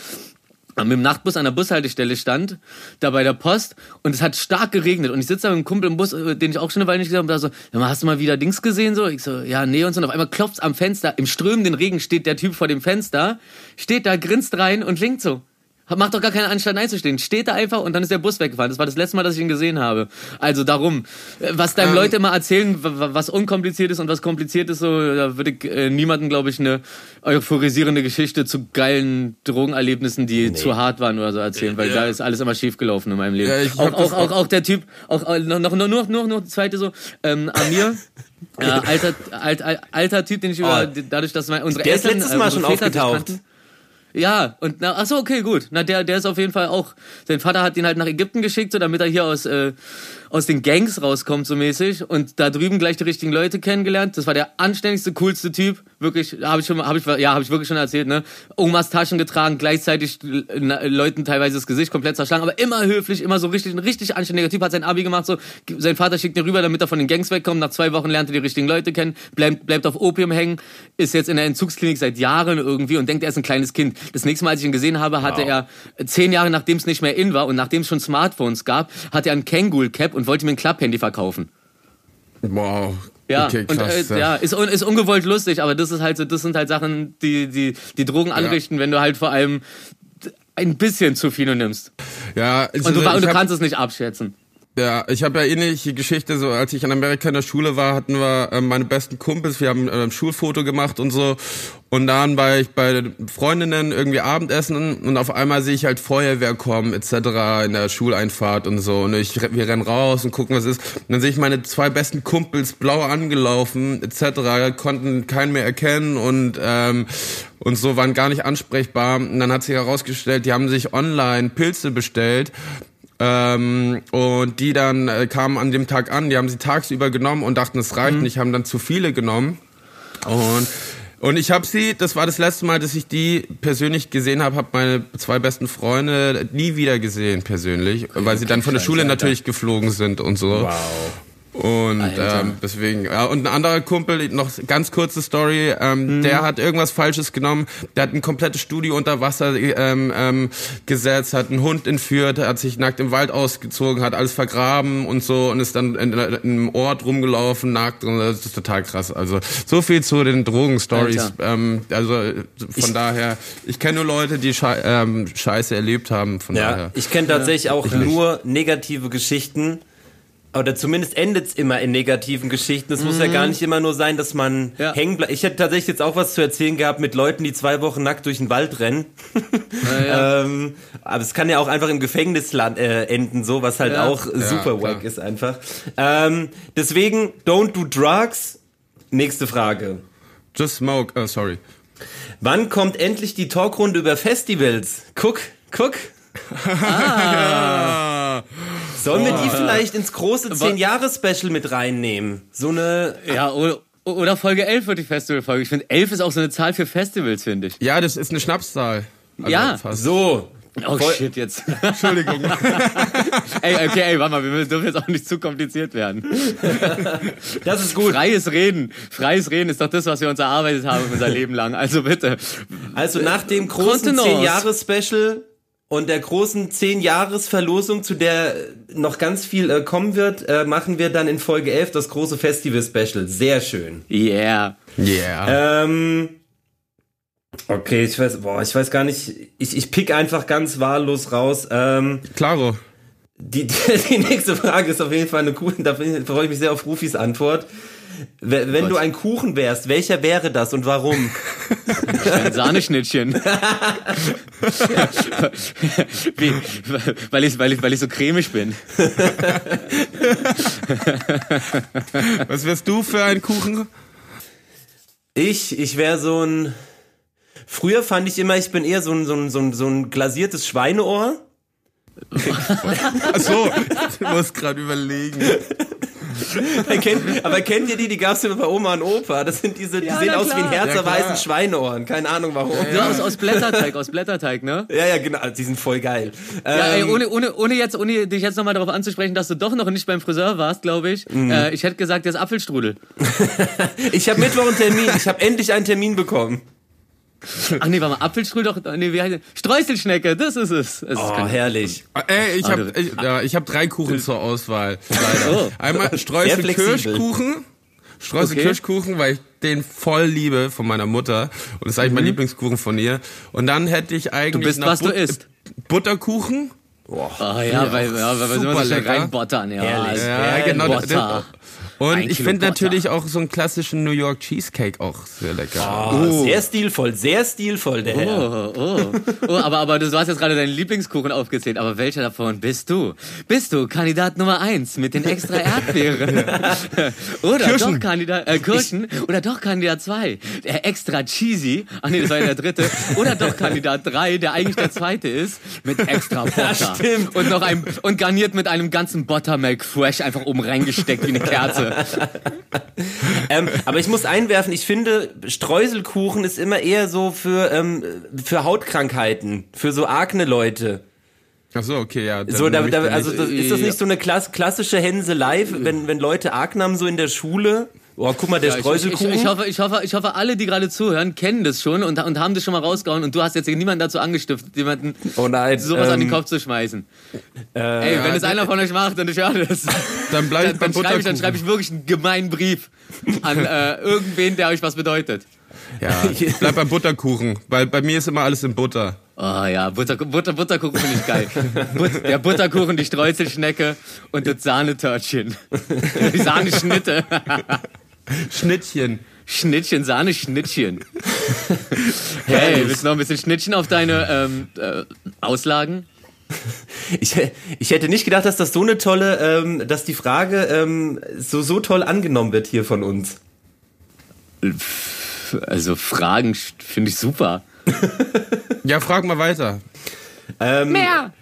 mit dem Nachtbus an der Bushaltestelle stand, da bei der Post und es hat stark geregnet und ich sitze da mit einem Kumpel im Bus, äh, den ich auch schon eine Weile nicht gesehen habe, und da so, ja, hast du mal wieder Dings gesehen so? Ich so, ja, nee und so und auf einmal klopft's am Fenster, im strömenden Regen steht der Typ vor dem Fenster, steht da, grinst rein und winkt so. Macht doch gar keine Anstalt einzustehen. Steht da einfach und dann ist der Bus weggefahren. Das war das letzte Mal, dass ich ihn gesehen habe. Also darum, äh, was deinem ähm, Leute immer erzählen, was unkompliziert ist und was kompliziert ist, so, da würde ich äh, niemandem, glaube ich, eine euphorisierende Geschichte zu geilen Drogenerlebnissen, die nee. zu hart waren oder so erzählen, weil ja. da ist alles immer schief gelaufen in meinem Leben. Ja, auch, auch, auch, auch, der Typ, auch äh, noch, noch, nur, nur, nur zweite so, ähm, Amir. *laughs* äh, alter, alt, alter Typ, den ich über, oh. dadurch, dass unsere der Eltern, ist letztes Mal äh, schon aufgetaucht. Kannten, ja, und na, ach so, okay, gut. Na, der, der ist auf jeden Fall auch. Sein Vater hat ihn halt nach Ägypten geschickt, so damit er hier aus äh, aus den Gangs rauskommt so mäßig und da drüben gleich die richtigen Leute kennengelernt. Das war der anständigste, coolste Typ. Wirklich, habe ich schon, habe ich, ja, habe ich wirklich schon erzählt, ne? Omas Taschen getragen, gleichzeitig Leuten teilweise das Gesicht komplett zerschlagen, aber immer höflich, immer so richtig, ein richtig anständiger Typ, hat sein Abi gemacht, so, sein Vater schickt ihn rüber, damit er von den Gangs wegkommt. Nach zwei Wochen lernt er die richtigen Leute kennen, bleibt, bleibt auf Opium hängen, ist jetzt in der Entzugsklinik seit Jahren irgendwie und denkt, er ist ein kleines Kind. Das nächste Mal, als ich ihn gesehen habe, hatte wow. er zehn Jahre, nachdem es nicht mehr in war und nachdem es schon Smartphones gab, hatte er ein Kangol Cap und wollte mir ein Klapphandy verkaufen. Wow. Ja, okay, krass, und äh, ja, ist, ist ungewollt lustig, aber das ist halt so, das sind halt Sachen, die die die Drogen anrichten, ja. wenn du halt vor allem ein bisschen zu viel nimmst. Ja, und du, und du kannst es nicht abschätzen. Ja, ich habe ja ähnliche Geschichte, so als ich in Amerika in der Schule war, hatten wir äh, meine besten Kumpels, wir haben äh, Schulfoto gemacht und so und dann war ich bei Freundinnen irgendwie Abendessen und auf einmal sehe ich halt Feuerwehr kommen etc. in der Schuleinfahrt und so und ich wir rennen raus und gucken was ist und dann sehe ich meine zwei besten Kumpels blau angelaufen etc. konnten keinen mehr erkennen und ähm, und so waren gar nicht ansprechbar und dann hat sich herausgestellt, die haben sich online Pilze bestellt ähm, und die dann äh, kamen an dem Tag an, die haben sie tagsüber genommen und dachten, es reicht mhm. nicht, haben dann zu viele genommen. Und und ich habe sie, das war das letzte Mal, dass ich die persönlich gesehen habe, habe meine zwei besten Freunde nie wieder gesehen persönlich, weil sie dann von der Schule natürlich geflogen sind und so. Wow. Und ähm, deswegen, ja, und ein anderer Kumpel, noch ganz kurze Story, ähm, mhm. der hat irgendwas Falsches genommen, der hat ein komplettes Studio unter Wasser ähm, ähm, gesetzt, hat einen Hund entführt, hat sich nackt im Wald ausgezogen, hat alles vergraben und so und ist dann in, in einem Ort rumgelaufen, nackt und das ist total krass. Also so viel zu den Drogenstories. Ähm, also von ich, daher, ich kenne nur Leute, die Schei ähm, Scheiße erlebt haben. Von ja, daher. ich kenne tatsächlich auch ich nur negative Geschichten oder zumindest endet es immer in negativen Geschichten. Es mhm. muss ja gar mhm. nicht immer nur sein, dass man ja. hängen bleibt. Ich hätte tatsächlich jetzt auch was zu erzählen gehabt mit Leuten, die zwei Wochen nackt durch den Wald rennen. *laughs* Ja, ähm, aber es kann ja auch einfach im Gefängnis äh, enden, so was halt auch super wack ist einfach. Ähm, deswegen, don't do drugs. Nächste Frage. Just smoke. Oh, sorry. Wann kommt endlich die Talkrunde über Festivals? Guck, guck. *laughs* ah. *laughs* Sollen wir die vielleicht ins große 10-Jahres-Special mit reinnehmen? So eine. Ja, oder, oder Folge 11 wird die Festivalfolge. Ich finde, 11 ist auch so eine Zahl für Festivals, finde ich. Ja, das ist eine Schnapszahl. Also ja, fast. so. Oh Voll shit, jetzt. *laughs* Entschuldigung. *laughs* ey, okay, ey, warte mal, wir dürfen jetzt auch nicht zu kompliziert werden. *laughs* Das ist gut. Freies Reden. Freies Reden ist doch das, was wir uns erarbeitet haben unser Leben lang. Also bitte. Also nach dem großen 10-Jahres-Special und der großen 10-Jahres-Verlosung, zu der noch ganz viel äh, kommen wird, äh, machen wir dann in Folge 11 das große Festival-Special. Sehr schön. Yeah. Yeah. Ähm, okay, ich weiß, boah, ich weiß gar nicht. Ich, ich pick einfach ganz wahllos raus. Ähm, Klaro. Die, die, *laughs* die nächste Frage ist auf jeden Fall eine coole, da freue ich mich sehr auf Rufis Antwort. Wenn du ein Kuchen wärst, welcher wäre das und warum? *laughs* Ein Sahneschnittchen. *laughs* Wie, weil, ich, weil, ich, weil ich so cremig bin. *laughs* Was wärst du für ein Kuchen? Ich, ich wäre so ein. Früher fand ich immer, ich bin eher so ein, so ein, so ein, so ein glasiertes Schweineohr. Ach so, ich muss gerade überlegen. *laughs* kennt, aber kennt ihr die? Die gab's immer bei Oma und Opa. Das sind diese, die ja, sehen aus wie ein herzerweißen ja, Schweineohren. Keine Ahnung warum. Ja, ja. Aus, aus Blätterteig, aus Blätterteig, ne? Ja, ja, genau. Die sind voll geil. Ja, ey, ähm, ohne, ohne, ohne jetzt, ohne dich jetzt nochmal darauf anzusprechen, dass du doch noch nicht beim Friseur warst, glaube ich. Mhm. Äh, ich hätte gesagt, der ist Apfelstrudel. *laughs* ich habe Mittwoch einen Termin. Ich habe endlich einen Termin bekommen. Ach nee, warte mal, Apfelstrudel doch, nee, wie heißt das? Streuselschnecke, das ist es. Es ist Oh, kein- herrlich. Ey, ich Ah, habe du- ich, ja, ich hab drei Kuchen zur Auswahl. Leider. Oh. Einmal Streusel flexibel. Kirschkuchen. Streusel Okay. Weil ich den voll liebe von meiner Mutter. Und das ist eigentlich mein Lieblingskuchen von ihr. Und dann hätte ich eigentlich Mhm. Du bist, noch was du But- isst. Butterkuchen. Ah ja, weil, ja, weil wir immer so schnell lecker. reinbottern, ja. Herrlich. Ja, Ja, genau. Butter. Und Ein ich finde natürlich auch so einen klassischen New York Cheesecake auch sehr lecker. Oh, Sehr stilvoll, sehr stilvoll, der Herr. Oh, oh, oh, aber, aber du hast jetzt gerade deinen Lieblingskuchen aufgezählt, aber welcher davon bist du? Bist du Kandidat Nummer eins mit den extra *laughs* Erdbeeren? oder Kirschen. doch Kandidat, äh, Kirschen? Oder doch Kandidat zwei, der extra cheesy? Ach nee, das war ja der dritte. Oder doch Kandidat drei, der eigentlich der zweite ist, mit extra *laughs* Butter. stimmt. Und noch einem, und garniert mit einem ganzen Buttermilk Fresh einfach oben reingesteckt wie eine *laughs* Kerze. *laughs* Ähm, aber ich muss einwerfen, ich finde, Streuselkuchen ist immer eher so für, ähm, für Hautkrankheiten, für so Akne-Leute. Ach so, okay, ja. So, da, da, also das, ist das nicht so eine klass, klassische Hänselei, wenn, wenn Leute Akne haben, so in der Schule? Oh, guck mal, der Ja, ich, ich, Streuselkuchen. ich, hoffe, ich, hoffe, ich hoffe, alle, die gerade zuhören, kennen das schon und, und haben das schon mal rausgehauen und du hast jetzt niemanden dazu angestiftet, jemanden Oh nein, sowas an den ähm, Kopf zu schmeißen. äh, Ey, wenn es ja, einer von euch macht und ich höre das, Dann dann, ich dann schreibe ich, dann schreibe ich wirklich einen gemeinen Brief an äh, irgendwen, der euch was bedeutet. Ja, ich bleib beim Butterkuchen, weil bei mir ist immer alles in Butter. Oh ja, Butter, Butter, Butterkuchen finde ich geil. But, der Butterkuchen, die Streuselschnecke und das Sahnetörtchen. *laughs* Die Sahneschnitte. Schnittchen. Schnittchen, Sahneschnittchen. *laughs* Hey, willst du noch ein bisschen Schnittchen auf deine ähm, äh, Auslagen? Ich, ich hätte nicht gedacht, dass das so eine tolle, ähm, dass die Frage ähm, so, so toll angenommen wird hier von uns. Also Fragen finde ich super. *laughs* Ja, frag mal weiter. Ähm, Mehr!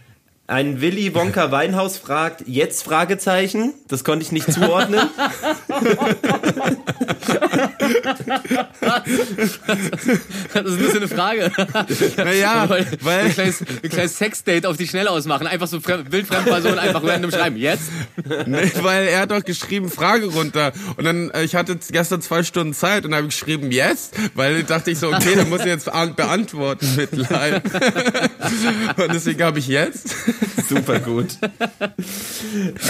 Ein Willy Wonka Weinhaus fragt, jetzt Fragezeichen? Das konnte ich nicht zuordnen. Das ist nur so eine Frage. Naja, Weil, weil- ein kleines, ein kleines Sexdate auf die Schnelle ausmachen. Einfach so fremd, wildfremde Personen einfach random schreiben. Jetzt? Nee, weil er hat doch geschrieben, Frage runter. Und dann, äh, ich hatte gestern zwei Stunden Zeit und habe geschrieben, jetzt? Weil dachte ich so, okay, dann muss ich jetzt beant- beantworten mit live. *laughs* und deswegen habe ich jetzt. *laughs* Super gut.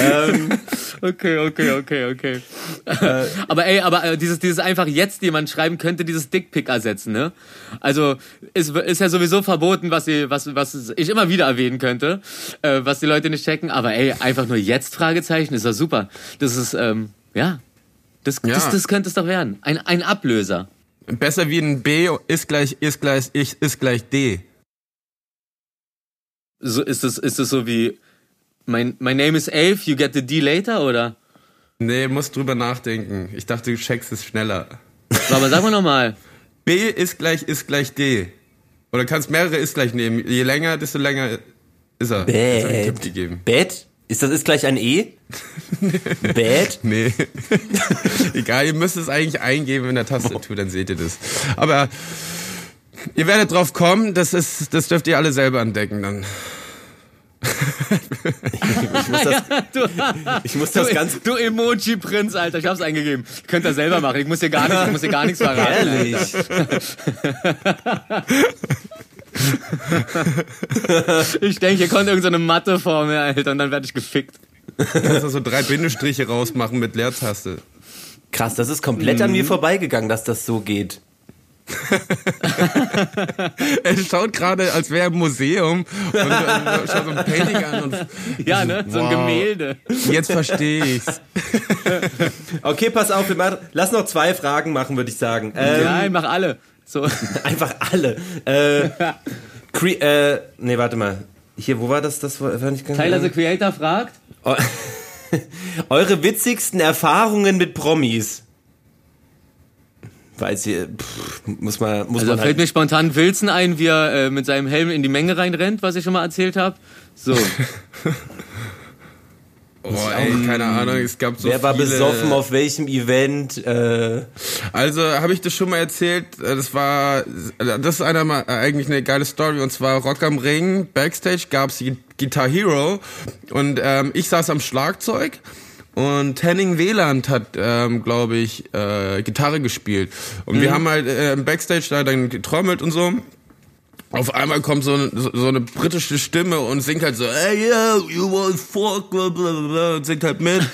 ähm, Okay, okay, okay, okay. aber ey, aber äh, dieses, dieses einfach jetzt jemand schreiben könnte dieses Dickpick ersetzen, ne? Also ist, ist ja sowieso verboten, was sie, was, was ich immer wieder erwähnen könnte, äh, was die Leute nicht checken. Aber ey, einfach nur jetzt Fragezeichen ist doch super. Das ist ähm, ja, das, Ja. das, das könnte es doch werden. Ein, ein Ablöser. Besser wie ein B ist gleich, ist gleich, ich ist gleich D. So ist es, ist es so wie mein, my name is Elf, you get the D later oder? Nee, muss drüber nachdenken. Ich dachte, du checkst es schneller. Aber sag mal nochmal. B ist gleich, ist gleich D. Oder kannst mehrere ist gleich nehmen. Je länger, desto länger ist er. Ich einen Tipp gegeben. Bad? Ist das ist gleich ein E? *laughs* Bad? Nee. *laughs* Egal, ihr müsst es eigentlich eingeben in der Tastatur, dann seht ihr das. Aber ihr werdet drauf kommen, das ist, das dürft ihr alle selber entdecken dann. Ich muss das, *laughs* Du, ich muss das du, ganz du Emoji-Prinz, Alter, ich hab's eingegeben. Könnt ihr selber machen, ich muss dir gar nichts, ich muss dir gar nichts verraten. ehrlich. *laughs* Ich denke, ihr konnt irgendeine so Matheformel, Alter, und dann werde ich gefickt. Kannst du so drei Bindestriche rausmachen mit Leertaste. Krass, das ist komplett an mir vorbeigegangen, dass das so geht. *laughs* Er schaut gerade, als wäre er im Museum und, und schaut so ein Painting an und *laughs* Ja, ne? So ein Wow. Gemälde. jetzt verstehe ich's. *laughs* Okay, pass auf, wir machen, lass noch zwei Fragen machen, würde ich sagen. Ähm, Nein, mach alle. So. Einfach alle. Äh, Cre äh, nee, warte mal. Hier, wo war das? Das war, war nicht ganz Tyler the Creator fragt. Eu- Eure witzigsten Erfahrungen mit Promis. Weiß pff, muss man, muss Also man fällt halt, mir spontan Wilson ein, wie er äh, mit seinem Helm in die Menge reinrennt, was ich schon mal erzählt habe. So. *laughs* Oh, ey, keine Ahnung, es gab so wer war viele... besoffen auf welchem Event? Äh, Also habe ich das schon mal erzählt. äh, Das war, das ist einer mal äh, eigentlich eine geile Story. Und zwar Rock am Ring. Backstage gab's die Guitar Hero und ähm, ich saß am Schlagzeug und Henning Wieland hat, ähm, glaube ich, äh, Gitarre gespielt. Und mhm. wir haben halt äh, im Backstage da dann getrommelt und so. Auf einmal kommt so, so, so eine britische Stimme und singt halt so, hey yeah, you want fuck, blah, blah, blah, und singt halt mit. *laughs*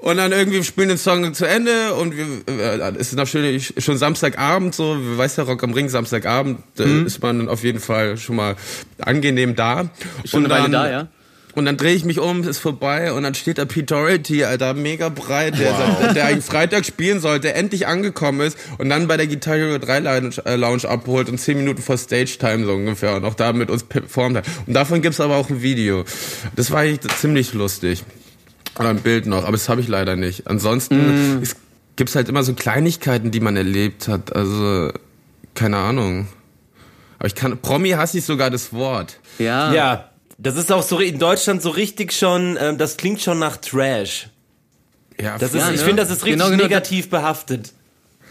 Und dann irgendwie spielen den Song zu Ende und wir, äh, es ist natürlich schon Samstagabend so, weiß ja Rock am Ring, Samstagabend, da mhm. ist man auf jeden Fall schon mal angenehm da. Schon und eine Weile da, ja? Und dann drehe ich mich um, ist vorbei und dann steht da Pete Doherty, Alter, mega breit, der, wow. der eigentlich Freitag spielen sollte, endlich angekommen ist und dann bei der Guitar Hero 3 Lounge, äh, Lounge abholt und 10 Minuten vor Stage Time so ungefähr und auch da mit uns performt hat. Und davon gibt's aber auch ein Video. Das war eigentlich ziemlich lustig. Oder ein Bild noch, aber das habe ich leider nicht. Ansonsten mm. es gibt's halt immer so Kleinigkeiten, die man erlebt hat. Also, keine Ahnung. Aber ich kann, Promi hasse ich sogar das Wort. Ja. Ja, das ist auch so in Deutschland so richtig schon, ähm, das klingt schon nach Trash. Ja, das ist, ja, ich ne? finde, das ist richtig genau, genau, negativ behaftet.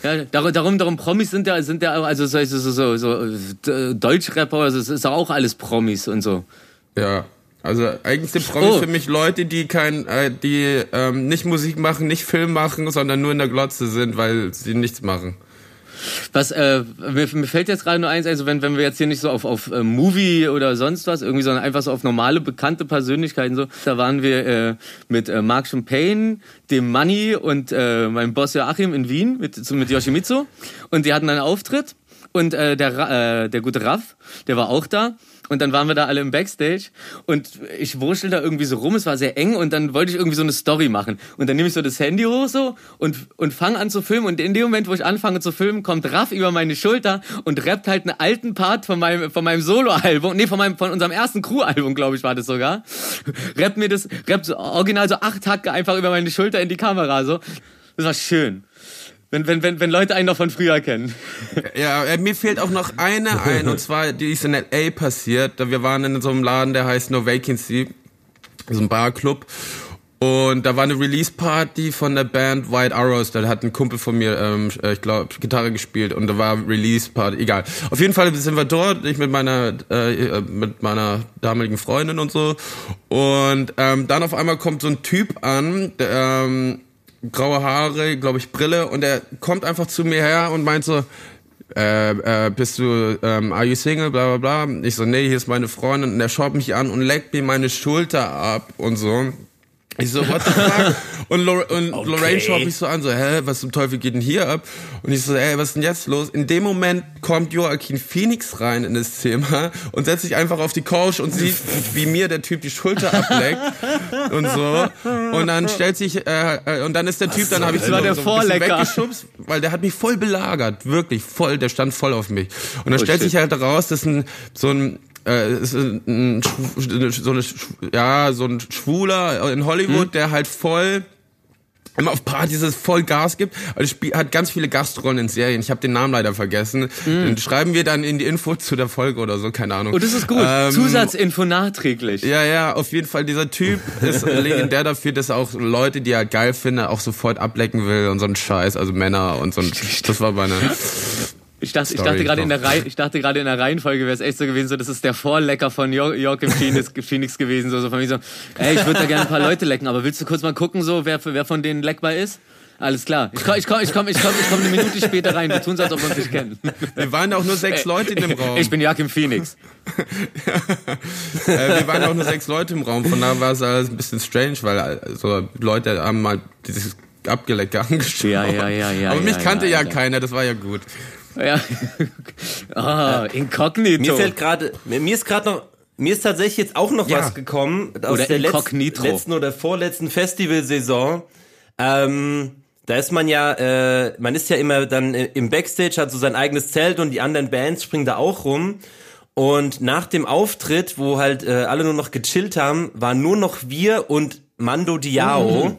Ja, darum, darum Promis sind ja, sind ja, also so, so, so, so äh, Deutschrapper, also es ist auch alles Promis und so. Ja. Also eigentlich sind Promis oh. für mich Leute, die kein, äh, die ähm, nicht Musik machen, nicht Film machen, sondern nur in der Glotze sind, weil sie nichts machen. Was, äh, mir, mir fällt jetzt gerade nur eins, also wenn, wenn wir jetzt hier nicht so auf, auf äh, Movie oder sonst was, irgendwie, sondern einfach so auf normale, bekannte Persönlichkeiten so, da waren wir äh, mit äh, Mark Champagne, dem Money und äh, meinem Boss Joachim in Wien mit, mit Yoshimitsu. Und die hatten einen Auftritt. Und äh, der, äh, der gute Raff, der war auch da und dann waren wir da alle im Backstage und ich wurschtel da irgendwie so rum, es war sehr eng und dann wollte ich irgendwie so eine Story machen. Und dann nehme ich so das Handy hoch so und, und fange an zu filmen und in dem Moment, wo ich anfange zu filmen, kommt Raff über meine Schulter und rappt halt einen alten Part von meinem, von meinem Solo-Album, nee, von meinem, von unserem ersten Crew-Album, glaube ich, war das sogar. rappt mir das, rappt so original so acht Hacke einfach über meine Schulter in die Kamera so. Das war schön. Wenn, wenn, wenn, wenn Leute einen noch von früher kennen. *laughs* Ja, äh, mir fehlt auch noch eine ein, und zwar, die ist in L.A. passiert. Wir waren in so einem Laden, der heißt No Vacancy, so ein Barclub. Und da war eine Release-Party von der Band White Arrows. Da hat ein Kumpel von mir, ähm, äh, ich glaube, Gitarre gespielt und da war Release-Party. Egal. Auf jeden Fall sind wir dort, ich mit meiner äh, mit meiner damaligen Freundin und so. Und ähm, dann auf einmal kommt so ein Typ an, der, ähm, graue Haare, glaube ich, Brille und er kommt einfach zu mir her und meint so, äh, äh, bist du, ähm, are you single, bla bla bla. Ich so, nee, hier ist meine Freundin und er schaut mich an und leckt mir meine Schulter ab und so. Ich so, what the fuck? Und, Lor und okay. Lorraine schaut mich so an, so, hä, was zum Teufel geht denn hier ab? Und ich so, ey, was ist denn jetzt los? In dem Moment kommt Joaquin Phoenix rein in das Zimmer und setzt sich einfach auf die Couch und sieht, wie mir der Typ die Schulter ableckt und so. Und dann stellt sich, äh, äh und dann ist der Typ, was dann habe ich so, war der so weggeschubst, weil der hat mich voll belagert, wirklich voll, der stand voll auf mich. Und dann oh, stellt shit. sich halt raus, dass ein, so ein, äh, ist ein, so eine, ja, so ein Schwuler in Hollywood, hm? der halt voll immer auf Partys es voll Gas gibt. Also hat ganz viele Gastrollen in Serien. Ich habe den Namen leider vergessen. Mm. Den schreiben wir dann in die Info zu der Folge oder so, keine Ahnung. Und das ist gut. Ähm, Zusatzinfo nachträglich. Ja, ja, auf jeden Fall. Dieser Typ ist legendär dafür, dass er auch Leute, die er geil findet, auch sofort ablecken will und so ein Scheiß, also Männer und so ein. Das war meine. *laughs* Ich dachte, ich dachte gerade in der Reihe, ich dachte gerade in der Reihenfolge wäre es echt so gewesen, so das ist der Vorlecker von Joachim Phoenix, *laughs* Phoenix gewesen, so, so von mir so, ey, ich würde da gerne ein paar Leute lecken, aber willst du kurz mal gucken, so wer wer von denen leckbar ist? Alles klar. Ich komme ich komm, ich komm, ich komm, ich komm eine Minute später rein. Wir tun so, als ob wir uns nicht kennen. Wir waren auch nur sechs Leute in dem Raum. Ich bin Joachim Phoenix. ja. äh, wir waren auch nur sechs Leute im Raum. Von daher war es alles ein bisschen strange, weil also Leute haben mal dieses Abgelecke *laughs* angeschaut. Ja, ja, ja, ja. Aber mich kannte ja, ja, keiner, das war ja gut. Ja. *laughs* ah, inkognito. Mir fällt gerade, mir ist gerade noch, mir ist tatsächlich jetzt auch noch ja. was gekommen aus oder der letzten, letzten, oder vorletzten Festivalsaison. Ähm, da ist man ja, äh, man ist ja immer dann im Backstage, hat so sein eigenes Zelt und die anderen Bands springen da auch rum. Und nach dem Auftritt, wo halt äh, alle nur noch gechillt haben, waren nur noch wir und Mando Diao. Mhm.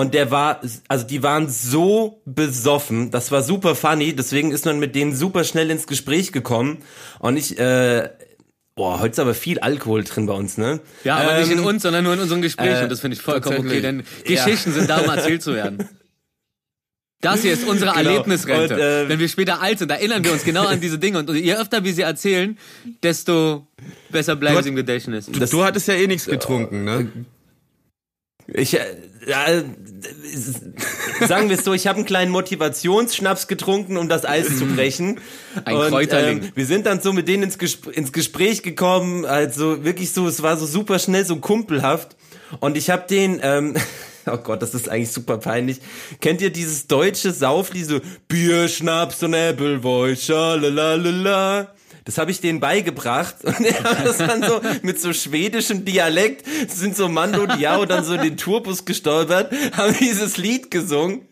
Und der war, also die waren so besoffen, das war super funny, deswegen ist man mit denen super schnell ins Gespräch gekommen. Und ich, äh, Boah, heute ist aber viel Alkohol drin bei uns, ne? Ja, aber ähm, nicht in ähm, uns, sondern nur in unseren Gesprächen. Äh, und das finde ich vollkommen okay, denn Geschichten ja. sind da, um erzählt zu werden. Das hier ist unsere *laughs* genau. Erlebnisrente. Und, äh, Wenn wir später alt sind, erinnern wir uns genau an diese Dinge. Und je öfter wir sie erzählen, desto besser bleiben sie im Gedächtnis. Du, du hattest ja eh nichts getrunken, ne? Ich, äh, äh, sagen wir es so, ich habe einen kleinen Motivationsschnaps getrunken, um das Eis zu brechen. *laughs* Ein und, Kräuterling. Ähm, wir sind dann so mit denen ins, Gespr ins Gespräch gekommen, also wirklich so, es war so super schnell, so kumpelhaft. Und ich habe den, ähm, *laughs* oh Gott, das ist eigentlich super peinlich. Kennt ihr dieses deutsche Sauflied, so Bier, Schnaps und Appleboy, schalalala? Das habe ich denen beigebracht. *laughs* Und die haben das dann so mit so schwedischem Dialekt, sind so Mando Diao dann so in den Tourbus gestolpert, haben dieses Lied gesungen.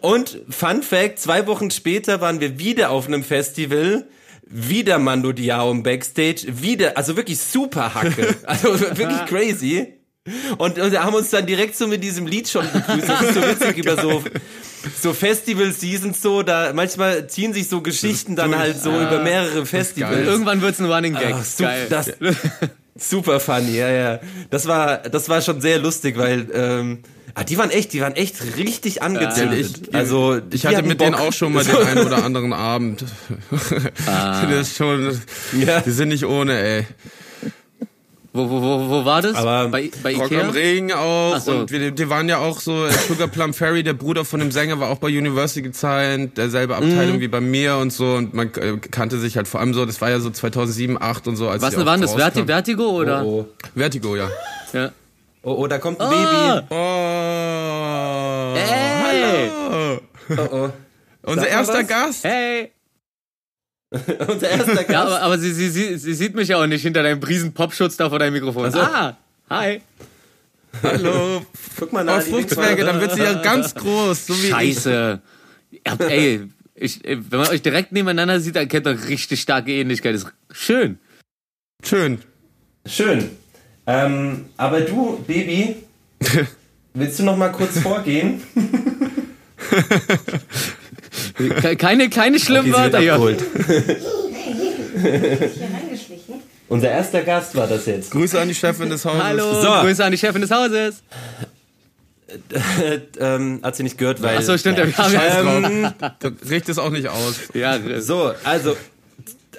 Und Fun Fact, zwei Wochen später waren wir wieder auf einem Festival, wieder Mando Diao im Backstage, wieder, also wirklich super Hacke, also *laughs* wirklich crazy. Und, und haben uns dann direkt so mit diesem Lied schon begrüßt. Das ist so witzig *laughs* über so, so Festival-Seasons so, da manchmal ziehen sich so Geschichten dann halt so über mehrere Festivals. Irgendwann wird's ein Running Gag. Ach, su Geil. das, super funny, ja, ja. Das war, das war schon sehr lustig, weil, ähm, ah, die waren echt, die waren echt richtig angezündet. ich- also, Ich hatte mit denen Bock. auch schon mal den *laughs* einen oder anderen Abend. Ah. *laughs* Das ist schon, Ja. die sind nicht ohne, ey. Wo, wo, wo, wo war das? Aber bei, bei Rock Ikea? am Ring auch. Ach so. Und wir, die waren ja auch so, Sugar Plum Fairy, der Bruder von dem Sänger, war auch bei University gezeigt, derselbe Abteilung wie bei mir und so. Und man äh, kannte sich halt vor allem so, das war ja so 2007, 2008 und so. Als Was die auch war denn das? Verti. Vertigo oder? Oh, Vertigo, ja. Ja. oh, oh, da kommt ein Ah. Baby. Oh. Ey. Hallo. Oh, oh. Unser Sag erster. Gast. Hey! *laughs* Unser erster Gast. Ja, aber, aber sie, sie, sie, sie sieht mich ja auch nicht hinter deinem riesen Popschutz da vor deinem Mikrofon. so. Ah! Hi! Hallo. Guck mal Oh, nach. die Fruchtzwerge, dann wird sie ja ganz groß, so. Scheiße! Habt, ey, ich, wenn man euch direkt nebeneinander sieht, dann kennt ihr richtig starke Ähnlichkeit. Das ist schön. Schön. Schön. Ähm, aber du, Baby, *laughs* willst du noch mal kurz vorgehen? *laughs* Ke- Keine, keine schlimmen Okay, Wörter abgeholt. *laughs* hier reingeschlichen. Unser erster Gast war das jetzt. Grüße an die Chefin des Hauses. Hallo, So. Grüße an die Chefin des Hauses. *laughs* ähm, hat sie nicht gehört, weil. Achso, stimmt, wir haben ja, Ähm, Du richt es auch nicht aus. ja, so, also.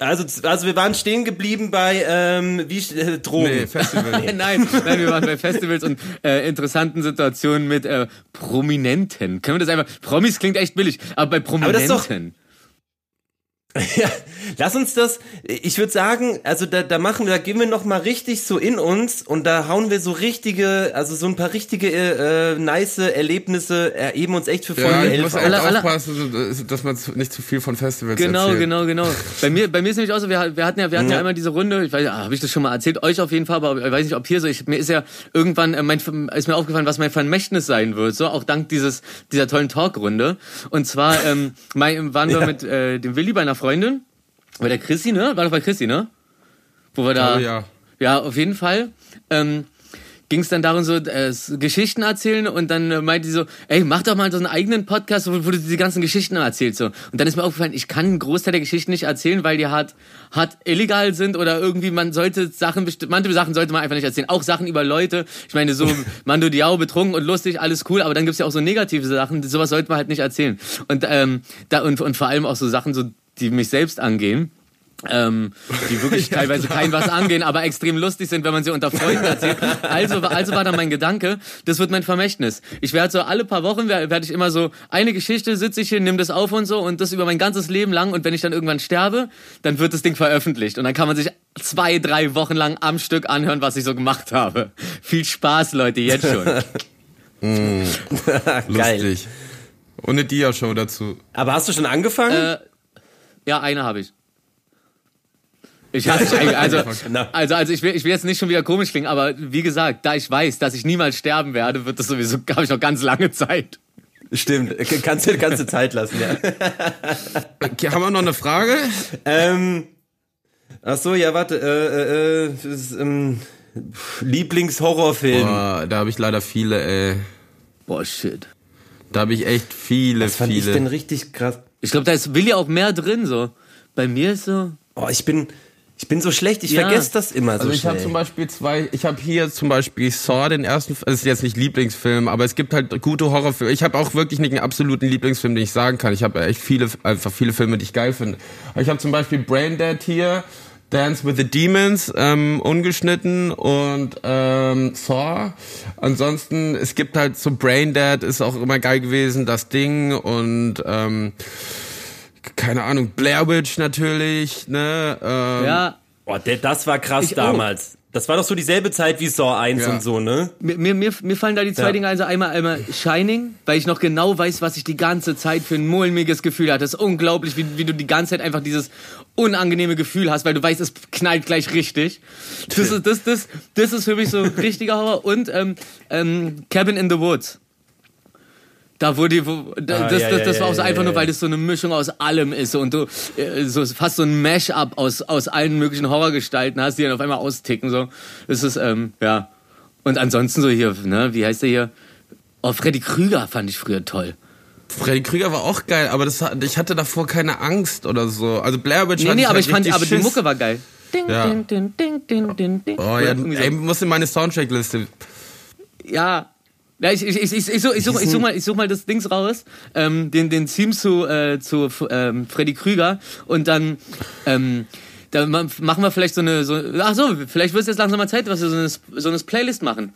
Also, also wir waren stehen geblieben bei ähm, wie äh, Drogen. Nee, Festival. *laughs* Nein, nein, wir waren bei Festivals und äh, interessanten Situationen mit äh, Prominenten. Können wir das einfach? Promis klingt echt billig, aber bei Prominenten. doch- *laughs* Ja, lass uns das. Ich würde sagen, also da, da machen wir, da gehen wir noch mal richtig so in uns und da hauen wir so richtige, also so ein paar richtige äh, äh, nice Erlebnisse, erheben uns echt für Folge Ja, ich 11 muss auf. echt Alle- alle- aufpassen, dass man nicht zu viel von Festivals Genau, erzählt. genau, genau. Bei mir, bei mir ist nämlich auch so, wir, wir hatten ja, wir hatten ja. Ja. einmal diese Runde, ich weiß, ah, habe ich das schon mal erzählt, euch auf jeden Fall, aber ich weiß nicht, ob hier so, ich, mir ist ja irgendwann, äh, mein, ist mir aufgefallen, was mein Vermächtnis sein wird, so, auch dank dieses, dieser tollen Talkrunde. Und zwar, ähm, mein, waren wir Ja. mit, äh, dem Willi bei einer Freundin, bei der Chrissy, ne? War doch bei Chrissy, ne? Wo wir da, Oh, ja. ja, auf jeden Fall. Ähm, ging es dann darum, so äh, Geschichten erzählen und dann äh, meinte sie so, ey, mach doch mal so einen eigenen Podcast, wo, wo du die ganzen Geschichten erzählst. So. Und dann ist mir aufgefallen, ich kann einen Großteil der Geschichten nicht erzählen, weil die hart, hart illegal sind oder irgendwie, man sollte Sachen, manche Sachen sollte man einfach nicht erzählen. Auch Sachen über Leute. Ich meine, so *laughs* Mando Diao, betrunken und lustig, alles cool, aber dann gibt's ja auch so negative Sachen, sowas sollte man halt nicht erzählen. Und, ähm, da, und, und vor allem auch so Sachen, so, die mich selbst angehen ähm, die wirklich *laughs* teilweise kein was angehen, aber extrem lustig sind, wenn man sie unter Freunden erzählt. *laughs* Also, also war dann mein Gedanke, das wird mein Vermächtnis. Ich werde so alle paar Wochen werde werd ich immer so eine Geschichte sitze ich hier, nimm das auf und so und das über mein ganzes Leben lang und wenn ich dann irgendwann sterbe, dann wird das Ding veröffentlicht und dann kann man sich zwei, drei Wochen lang am Stück anhören, was ich so gemacht habe. Viel Spaß, Leute, jetzt schon. *laughs* Geil. Lustig. Und eine Dia-Show dazu. Aber hast du schon angefangen? Äh, ja, eine habe ich. Ich hatte also, *laughs* also, also ich will, ich will jetzt nicht schon wieder komisch klingen, aber wie gesagt, da ich weiß, dass ich niemals sterben werde, wird das sowieso, *laughs* habe ich noch ganz lange Zeit. Stimmt, kannst du kannst du Zeit lassen, ja. *laughs* Okay, haben wir noch eine Frage? ähm, ach so, ja, warte, äh, äh, äh, das ist, ähm, Lieblingshorrorfilm. Boah, da habe ich leider viele, ey. Boah, shit. Da habe ich echt viele, Was fand ich viele. denn richtig krass? Ich glaube, da ist Willi auch mehr drin, so. Bei mir ist so. Oh, ich bin, ich bin so schlecht, ich Ja. vergesse das immer so Also ich habe zum Beispiel zwei, ich habe hier zum Beispiel Saw, den ersten, das ist jetzt nicht Lieblingsfilm, aber es gibt halt gute Horrorfilme. Ich habe auch wirklich nicht einen absoluten Lieblingsfilm, den ich sagen kann. Ich habe echt viele, einfach viele Filme, die ich geil finde. Aber Ich habe zum Beispiel Braindead hier, Dance with the Demons, ähm, ungeschnitten und ähm, Saw. Ansonsten, es gibt halt so Braindead ist auch immer geil gewesen, das Ding und ähm, keine Ahnung, Blair Witch natürlich, ne? Ähm, Ja, Boah, der, das war krass Ich auch. damals. Das war doch so dieselbe Zeit wie Saw 1 Ja. und so, ne? Mir, mir, mir, mir fallen da die zwei Ja. Dinge, also einmal, einmal Shining, weil ich noch genau weiß, was ich die ganze Zeit für ein mulmiges Gefühl hatte. Das ist unglaublich, wie, wie du die ganze Zeit einfach dieses unangenehme Gefühl hast, weil du weißt, es knallt gleich richtig. Das ist, das, das, das ist für mich so richtiger Horror. Und ähm, ähm, Cabin in the Woods. Da wurde, Ah, das, ja, das, ja, das war ja, auch so ja, einfach nur, weil das so eine Mischung aus allem ist und du äh, so fast so ein Mash-up aus, aus allen möglichen Horrorgestalten hast, die dann auf einmal austicken. So. Das ist, ähm, ja. Und ansonsten so hier, ne, wie heißt der hier? Oh, Freddy Krüger fand ich früher toll. Freddy Krüger war auch geil, aber das, ich hatte davor keine Angst oder so. Also Blair Witch Nee, nee, aber halt ich fand, aber die. Mucke war geil. Ding, Ja. ding, ding, ding, ding, ding, ding. Oh ja, so. ey, muss in meine Soundtrackliste. Ja. Ja, ich, ich, ich, ich, ich, such, ich, such, ich, such mal, ich such mal das Dings raus, ähm, den, den Theme zu, äh, zu ähm, Freddy Krüger und dann, ähm, dann ma- machen wir vielleicht so eine, so, ach so, vielleicht wird es jetzt langsam mal Zeit, dass wir so eine, so eine Playlist machen.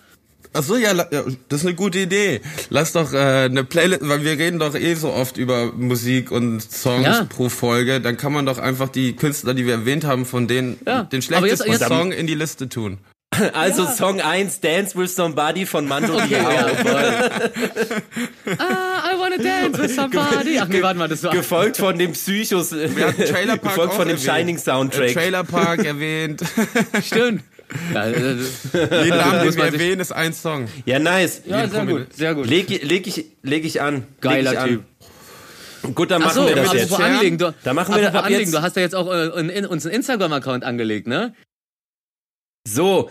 Ach so, ja, ja, das ist eine gute Idee. Lass doch äh, eine Playlist, weil wir reden doch eh so oft über Musik und Songs Ja. pro Folge. Dann kann man doch einfach die Künstler, die wir erwähnt haben, von denen Ja, den aber jetzt- schlechtesten jetzt- Song in die Liste tun. *laughs* Also Song 1, Dance with Somebody von Mando Okay, Diao. ja, voll. ah, I wanna dance with somebody. Ach nee, warte mal, das war... Gefolgt von dem Psychos, Wir hatten Trailer Park *laughs* gefolgt von dem erwähnt. Shining Äh, Soundtrack. Trailer Park *laughs* erwähnt. Stimmt. Ja, äh, Jeden Namen, den muss wir erwähnen, ist ein Song. ja, nice. ja sehr gut, sehr gut. Leg, leg, ich, leg ich an. Geiler leg ich Typ. An. Gut, dann Ach machen so, wir das apropos jetzt. anlegen, du, Da machen wir apropos ab anlegen, jetzt- du hast ja jetzt auch äh, in, in, uns einen Instagram-Account angelegt, ne? So,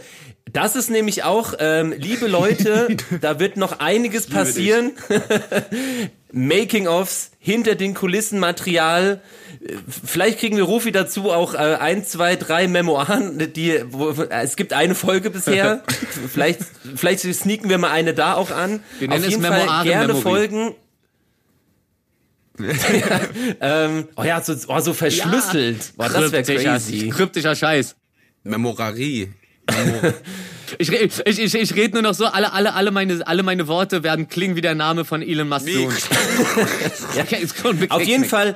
das ist nämlich auch, ähm, liebe Leute, *laughs* da wird noch einiges passieren. *laughs* Making-ofs, hinter den Kulissen Material. Vielleicht kriegen wir Rufi dazu auch äh, ein, zwei, drei Memoiren, die, wo, äh, es gibt eine Folge bisher. *laughs* vielleicht, vielleicht sneaken wir mal eine da auch an. Wir nennen Auf es jeden Fall gerne Memory. folgen. ähm, oh ja, so, oh, so verschlüsselt. Boah, das wäre crazy. Kryptischer Scheiß. Memorarie. *laughs* Ich, ich, ich, ich rede nur noch so, alle, alle, alle, meine, alle meine Worte werden klingen wie der Name von Elon Musk. *laughs* Ja, Auf jeden. Fall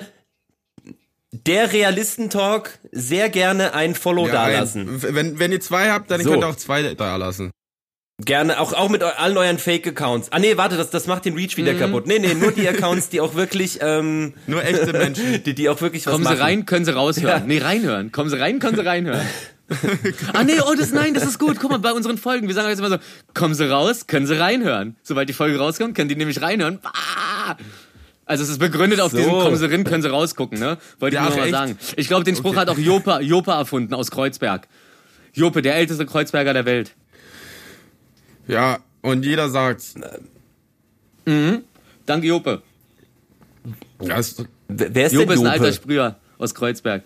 der Realistentalk sehr gerne ein Follow Ja, dalassen. wenn, wenn ihr zwei habt, dann So. könnt ihr auch zwei da lassen. Gerne auch auch mit eu allen euren Fake Accounts. Ah nee, warte, das das macht den Reach Mhm. wieder kaputt. Nee, nee, nur die Accounts, die auch wirklich ähm, Nur echte Menschen. *laughs* die die auch wirklich was Kommen machen. Sie rein, können Sie raushören. Ja. Nee, reinhören. Kommen Sie rein, können Sie reinhören. Ah nee, oh das nein, das ist gut. Guck mal, bei unseren Folgen, wir sagen jetzt immer so, kommen Sie raus, können Sie reinhören. Sobald die Folge rauskommt, können die nämlich reinhören. Ah! Also es ist begründet auf So. diesen kommen Sie rein, können Sie rausgucken, ne? Wollte Ja, ich nur mal echt? sagen. Ich glaube, den Spruch Okay. hat auch Jopa, Jopa erfunden aus Kreuzberg. Jope, der älteste Kreuzberger der Welt. Ja, und jeder sagt, Danke Jope. ja, ist, Wer ist Jope denn ist ein alter Jope? Sprüher aus Kreuzberg.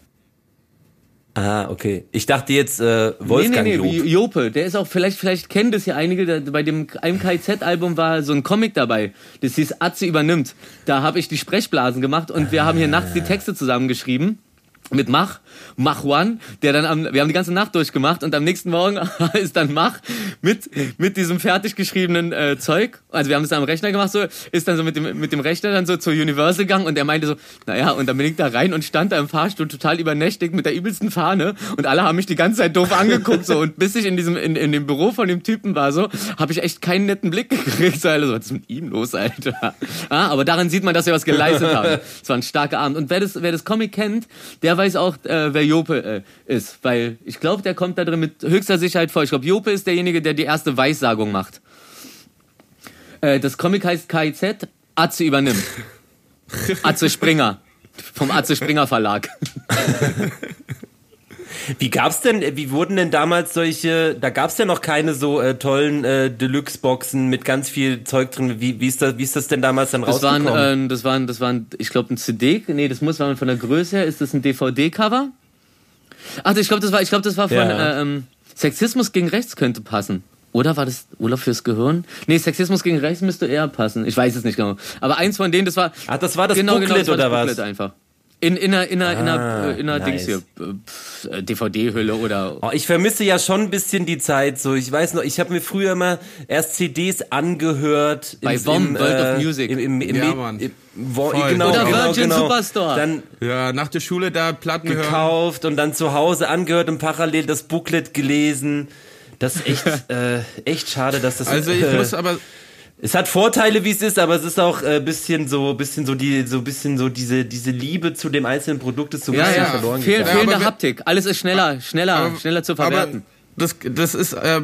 Ah, okay. Ich dachte jetzt äh, Wolfgang nee, nee, nee, Job. Jope, der ist auch, vielleicht, vielleicht kennen das ja einige, da, bei dem einem KIZ-Album war so ein Comic dabei, das hieß Atze übernimmt. Da habe ich die Sprechblasen gemacht und wir haben hier nachts die Texte zusammengeschrieben. Mit Mach, Mach One, der dann am, wir haben die ganze Nacht durchgemacht und am nächsten Morgen *laughs* ist dann Mach mit, mit diesem fertig geschriebenen äh, Zeug, also wir haben es am Rechner gemacht, so, ist dann so mit dem, mit dem Rechner dann so zur Universal gegangen und er meinte so, naja, und dann bin ich da rein und stand da im Fahrstuhl total übernächtig mit der übelsten Fahne und alle haben mich die ganze Zeit doof angeguckt, so, und bis ich in diesem, in, in dem Büro von dem Typen war, so, habe ich echt keinen netten Blick *laughs* gekriegt, so, also, was ist mit ihm los, Alter? Ah, aber daran sieht man, dass wir was geleistet haben. Es war ein starker Abend. Und wer das, wer das Comic kennt, der weiß auch, äh, wer Jope äh, ist, weil ich glaube, der kommt da drin mit höchster Sicherheit vor. Ich glaube, Jope ist derjenige, der die erste Weissagung macht. Äh, das Comic heißt KIZ, Atze übernimmt. *laughs* Atze Springer. Vom Atze Springer Verlag. *laughs* Wie gab's denn, wie wurden denn damals solche, da gab's ja noch keine so äh, tollen äh, Deluxe-Boxen mit ganz viel Zeug drin. Wie, wie, ist das, wie ist das denn damals dann Das waren, rausgekommen? äh, das waren, das waren, ich glaube, ein CD. Nee, das muss, von der Größe her, ist das ein DVD-Cover? Ach, ich glaube, das war, ich glaube, das war von Ja. äh, ähm, Sexismus gegen Rechts könnte passen. Oder war das Urlaub fürs Gehirn? Nee, Sexismus gegen Rechts müsste eher passen. Ich weiß es nicht genau. Aber eins von denen, das war. Ach, das war das genau, Booklet genau, das war oder das was? Booklet einfach. In, in einer, in einer, in einer, Ah, in einer nice. Dings hier, äh, pf, äh, DVD-Hülle oder. Oh, ich vermisse ja schon ein bisschen die Zeit. So, ich weiß noch, ich habe mir früher immer erst CDs angehört. Bei Bomb, im, äh, World of Music. Im, im, im, Ja, Mann. im, wo, genau, Oder genau, Virgin genau. Superstore. Dann Ja, nach der Schule da Platten hören. gekauft und dann zu Hause angehört und parallel das Booklet gelesen. Das ist echt, *laughs* äh, echt schade, dass das. Also ich äh, muss aber es hat Vorteile, wie es ist, aber es ist auch äh, bisschen so, bisschen so die, so bisschen so diese, diese Liebe zu dem einzelnen Produkt ist so ein Ja, bisschen ja, verloren Fehl, gegangen. Ja, fehlende wir- Haptik. Alles ist schneller, schneller, Aber- schneller zu verwerten. Das, das ist, äh,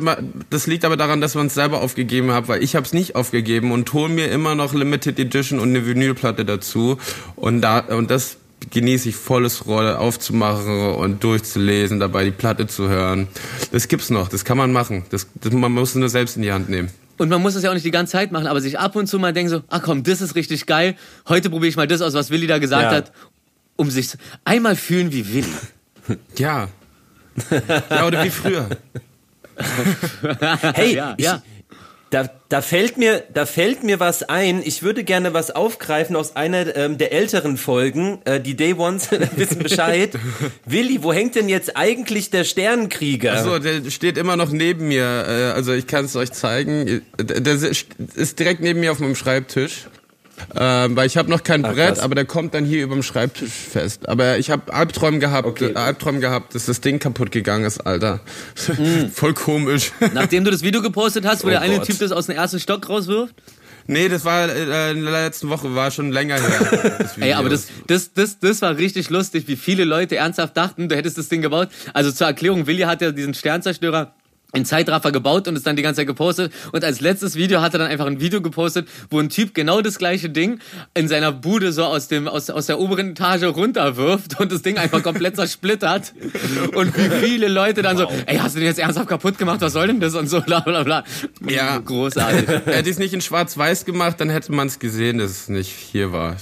das liegt aber daran, dass man es selber aufgegeben hat, weil ich habe es nicht aufgegeben und hole mir immer noch Limited Edition und eine Vinylplatte dazu und da und das genieße ich volles Rolle aufzumachen und durchzulesen, dabei die Platte zu hören. Das gibt's noch, das kann man machen. Das, das man muss es nur selbst in die Hand nehmen. Und man muss es ja auch nicht die ganze Zeit machen, aber sich ab und zu mal denken so, ach komm, das ist richtig geil. Heute probiere ich mal das aus, was Willi da gesagt Ja. hat, um sich einmal fühlen wie Willi. *laughs* Ja. ja, oder wie früher. *laughs* Hey, ja, ich, ja. Da, da fällt mir, da fällt mir was ein. Ich würde gerne was aufgreifen aus einer ähm, der älteren Folgen. Äh, die Day Ones *laughs* wissen Bescheid. *laughs* Willi, wo hängt denn jetzt eigentlich der Sternenkrieger? So, der steht immer noch neben mir. äh, Also ich kann es euch zeigen. Der der ist direkt neben mir auf meinem Schreibtisch. Ähm, weil ich habe noch kein Brett, krass. aber der kommt dann hier über dem Schreibtisch fest. Aber ich habe Albträume gehabt, Okay. äh, Albträume gehabt, dass das Ding kaputt gegangen ist, Alter. Mm. *laughs* Voll komisch. Nachdem du das Video gepostet hast, wo *laughs* Oh der eine Gott. Typ das aus dem ersten Stock rauswirft. nee, das war äh, in der letzten Woche, war schon länger her. *laughs* Das Ey, aber das, das, das, das war richtig lustig, wie viele Leute ernsthaft dachten, du hättest das Ding gebaut. Also zur Erklärung, Willi hat ja diesen Sternzerstörer in Zeitraffer gebaut und es dann die ganze Zeit gepostet. Und als letztes Video hat er dann einfach ein Video gepostet, wo ein Typ genau das gleiche Ding in seiner Bude so aus, dem, aus, aus der oberen Etage runterwirft und das Ding einfach komplett *laughs* zersplittert. Und wie viele Leute dann so, ey, hast du den jetzt ernsthaft kaputt gemacht? Was soll denn das? Und so, bla, bla, bla. Ja. Großartig. *laughs* Hätte ich es nicht in Schwarz-Weiß gemacht, dann hätte man es gesehen, dass es nicht hier war.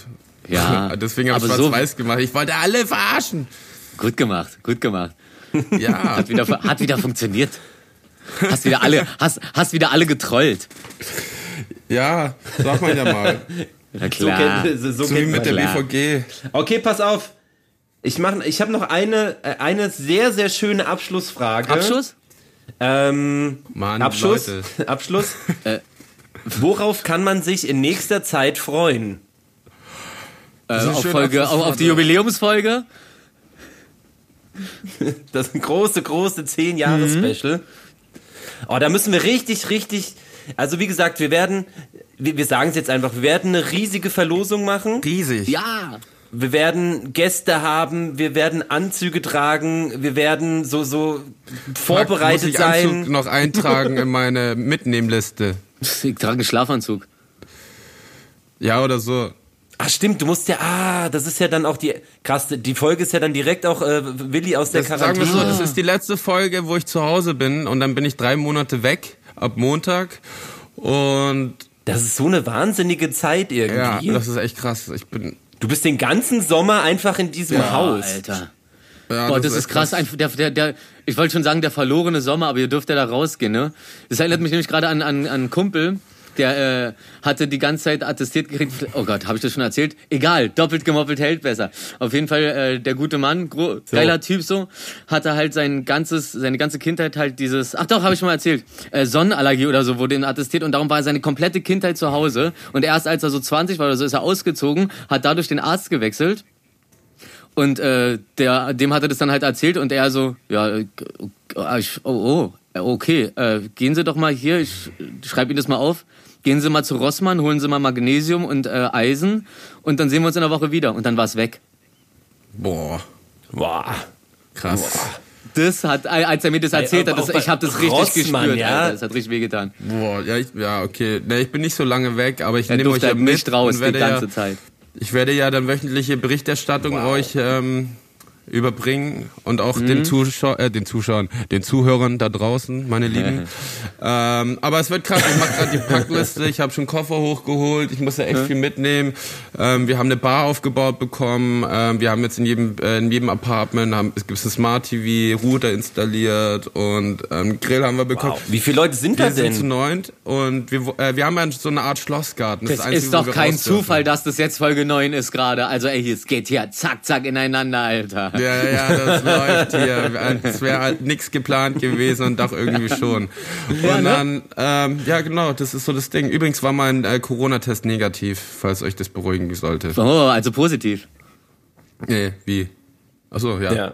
Ja, *laughs* Deswegen habe ich aber so- Schwarz-Weiß gemacht. Ich wollte alle verarschen. Gut gemacht, gut gemacht. Ja. Hat wieder, hat wieder funktioniert. Hast wieder alle, hast, hast wieder alle getrollt. Ja, sag mal ja mal. Na so klar. kennt, so, so So wie kennt mit der klar. BVG. Okay, pass auf. Ich mach, ich habe noch eine, äh, eine sehr, sehr schöne Abschlussfrage. Abschuss? Ähm, Mann, Abschluss. Leute. *laughs* Abschluss. Äh. Worauf kann man sich in nächster Zeit freuen? Äh, auf, Folge, auf, auf die. Jubiläumsfolge? *laughs* Das große, große 10-Jahres-Special. Oh, da müssen wir richtig, richtig. Also, wie gesagt, wir werden, wir, wir sagen es jetzt einfach, wir werden eine riesige Verlosung machen. Riesig. Ja. Wir werden Gäste haben, wir werden Anzüge tragen, wir werden so, so vorbereitet Muss ich sein. Anzug noch eintragen in meine Mitnehmliste. *laughs* Ich trage einen Schlafanzug. Ja, oder so. Ach stimmt, du musst ja, ah, das ist ja dann auch die, krass, die Folge ist ja dann direkt auch äh, Willi aus der Das, sagen wir Quarantäne. so, das ist die letzte Folge, wo ich zu Hause bin und dann bin ich drei Monate weg, ab Montag. Und Das ist so eine wahnsinnige Zeit ja, irgendwie. das ist echt krass. Ich bin. du bist den ganzen Sommer einfach in diesem Haus. Alter. Ja, Boah, das, ist echt krass. Ein, der, der, der, ich wollte schon sagen, der verlorene Sommer, aber ihr dürft ja da rausgehen, ne? Das erinnert mich nämlich gerade an, an, an einen Kumpel, der äh, hatte die ganze Zeit attestiert gekriegt. Oh Gott, habe ich das schon erzählt? Egal, doppelt gemoppelt hält besser. Auf jeden Fall äh, der gute Mann, gro geiler Typ so, hatte halt sein ganzes, seine ganze Kindheit halt dieses, ach doch, habe ich schon mal erzählt, äh, Sonnenallergie oder so wurde ihm attestiert und darum war er seine komplette Kindheit zu Hause und erst als er so 20 war oder so ist er ausgezogen, hat dadurch den Arzt gewechselt und äh, der, dem hat er das dann halt erzählt und er so, ja, äh, ich, oh, oh, okay, äh, gehen Sie doch mal hier, ich schreibe Ihnen das mal auf. Gehen Sie mal zu Rossmann, holen Sie mal Magnesium und äh, Eisen und dann sehen wir uns in der Woche wieder. Und dann war es weg. Boah, Boah. krass. Das hat, als er mir das erzählt hat, das, ich habe das richtig Rossmann, gespürt. ja. Alter. Das hat richtig wehgetan. Boah, ja, ich, ja, okay. Ne, ich bin nicht so lange weg, aber ich nehme euch ja halt nicht mit raus und die ganze ja, Zeit. Ich werde ja dann wöchentliche Berichterstattung euch ähm, überbringen und auch den, Zuschau äh, den Zuschauern, den Zuhörern da draußen, meine Lieben. *laughs* ähm, aber es wird krass, ich mache gerade die Packliste, ich habe schon Koffer hochgeholt, ich muss ja echt viel mitnehmen. Ähm, wir haben eine Bar aufgebaut bekommen, ähm, wir haben jetzt in jedem, äh, in jedem Apartment, haben, es gibt ein Smart TV, Router installiert und ähm, Grill haben wir bekommen. Wow. Wie viele Leute sind da Wir sind zu denn? neunt und wir, äh, wir haben ja so eine Art Schlossgarten. Das das Einzige, ist wo doch wir kein. Zufall, dass das jetzt Folge 9 ist gerade. Also ey, es geht hier zack, zack ineinander, Alter. Ja, ja, das läuft hier. Es wäre halt nichts geplant gewesen und doch irgendwie schon. Und Ja, ne? dann, ähm, ja genau, das ist so das Ding. Übrigens war mein äh, Corona-Test negativ, falls euch das beruhigen sollte. Oh, also positiv. Nee, wie? Achso, ja. Ja.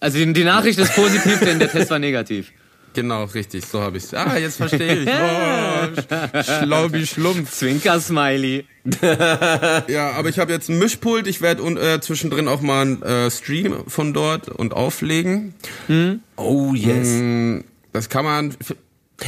Also die, die Nachricht ist positiv, denn der Test war negativ. Genau, richtig, so habe ich's. Ah, jetzt verstehe ich. Sch- schlau wie Schlumpf. Zwinker-Smiley. *laughs* Ja, aber ich habe jetzt ein Mischpult. Ich werde äh, zwischendrin auch mal einen äh, Stream von dort und auflegen. Oh yes. Mm, Das kann man